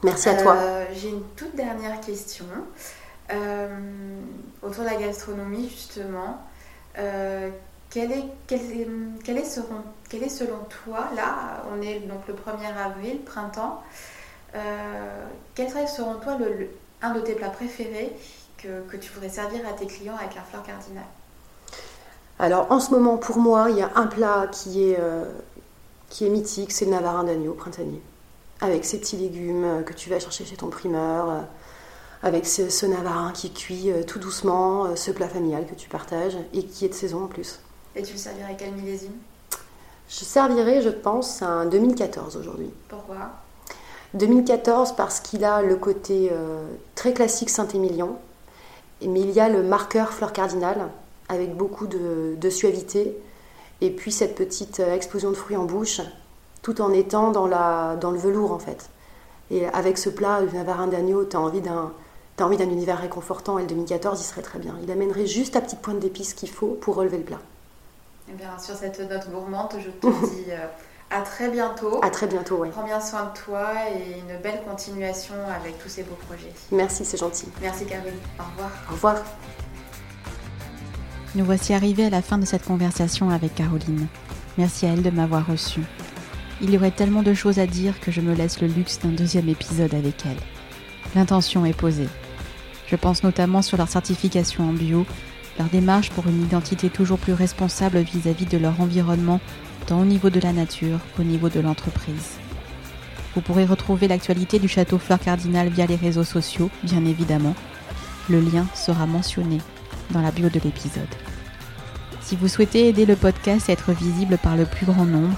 Merci à toi. Euh, j'ai une toute dernière question. autour de la gastronomie, justement, quel est, quel, est, quel, est selon, quel est selon toi, là, on est donc le 1er avril, printemps, quel serait selon toi le, un de tes plats préférés que, tu voudrais servir à tes clients avec la fleur cardinale Alors en ce moment, pour moi, il y a un plat qui est, euh, qui est mythique, c'est le navarin d'agneau printanier. Avec ces petits légumes euh, que tu vas chercher chez ton primeur, euh, avec ce, navarin qui cuit tout doucement, ce plat familial que tu partages et qui est de saison en plus. Et tu le servirais quel millésime? Je servirais, je pense, un 2014 aujourd'hui. Pourquoi? 2014 parce qu'il a le côté très classique Saint-Émilion, mais il y a le marqueur fleur cardinale avec beaucoup de, suavité, et puis cette petite explosion de fruits en bouche, tout en étant dans, la, dans le velours en fait. Et avec ce plat, le navarin d'agneau, tu as envie d'un T'as envie d'un univers réconfortant et le 2014, il serait très bien. Il amènerait juste la petite pointe d'épices qu'il faut pour relever le plat. Et eh bien, sur cette note gourmande, je te dis euh, à très bientôt. À très bientôt, oui. Prends bien soin de toi et une belle continuation avec tous ces beaux projets. Merci, c'est gentil. Merci, Caroline. Au revoir. Au revoir. Nous voici arrivés à la fin de cette conversation avec Caroline. Merci à elle de m'avoir reçue. Il y aurait tellement de choses à dire que je me laisse le luxe d'un deuxième épisode avec elle. L'intention est posée. Je pense notamment sur leur certification en bio, leur démarche pour une identité toujours plus responsable vis-à-vis de leur environnement, tant au niveau de la nature qu'au niveau de l'entreprise. Vous pourrez retrouver l'actualité du château Fleur Cardinal via les réseaux sociaux, bien évidemment. Le lien sera mentionné dans la bio de l'épisode. Si vous souhaitez aider le podcast à être visible par le plus grand nombre,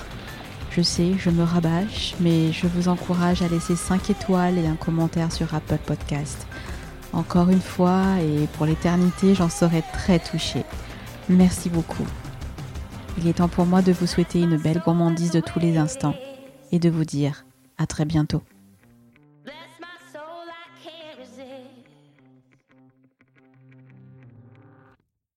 je sais, je me rabâche, mais je vous encourage à laisser 5 étoiles et un commentaire sur Apple Podcast. Encore une fois, et pour l'éternité, j'en serai très touchée. Merci beaucoup. Il est temps pour moi de vous souhaiter une belle gourmandise de tous les instants et de vous dire à très bientôt.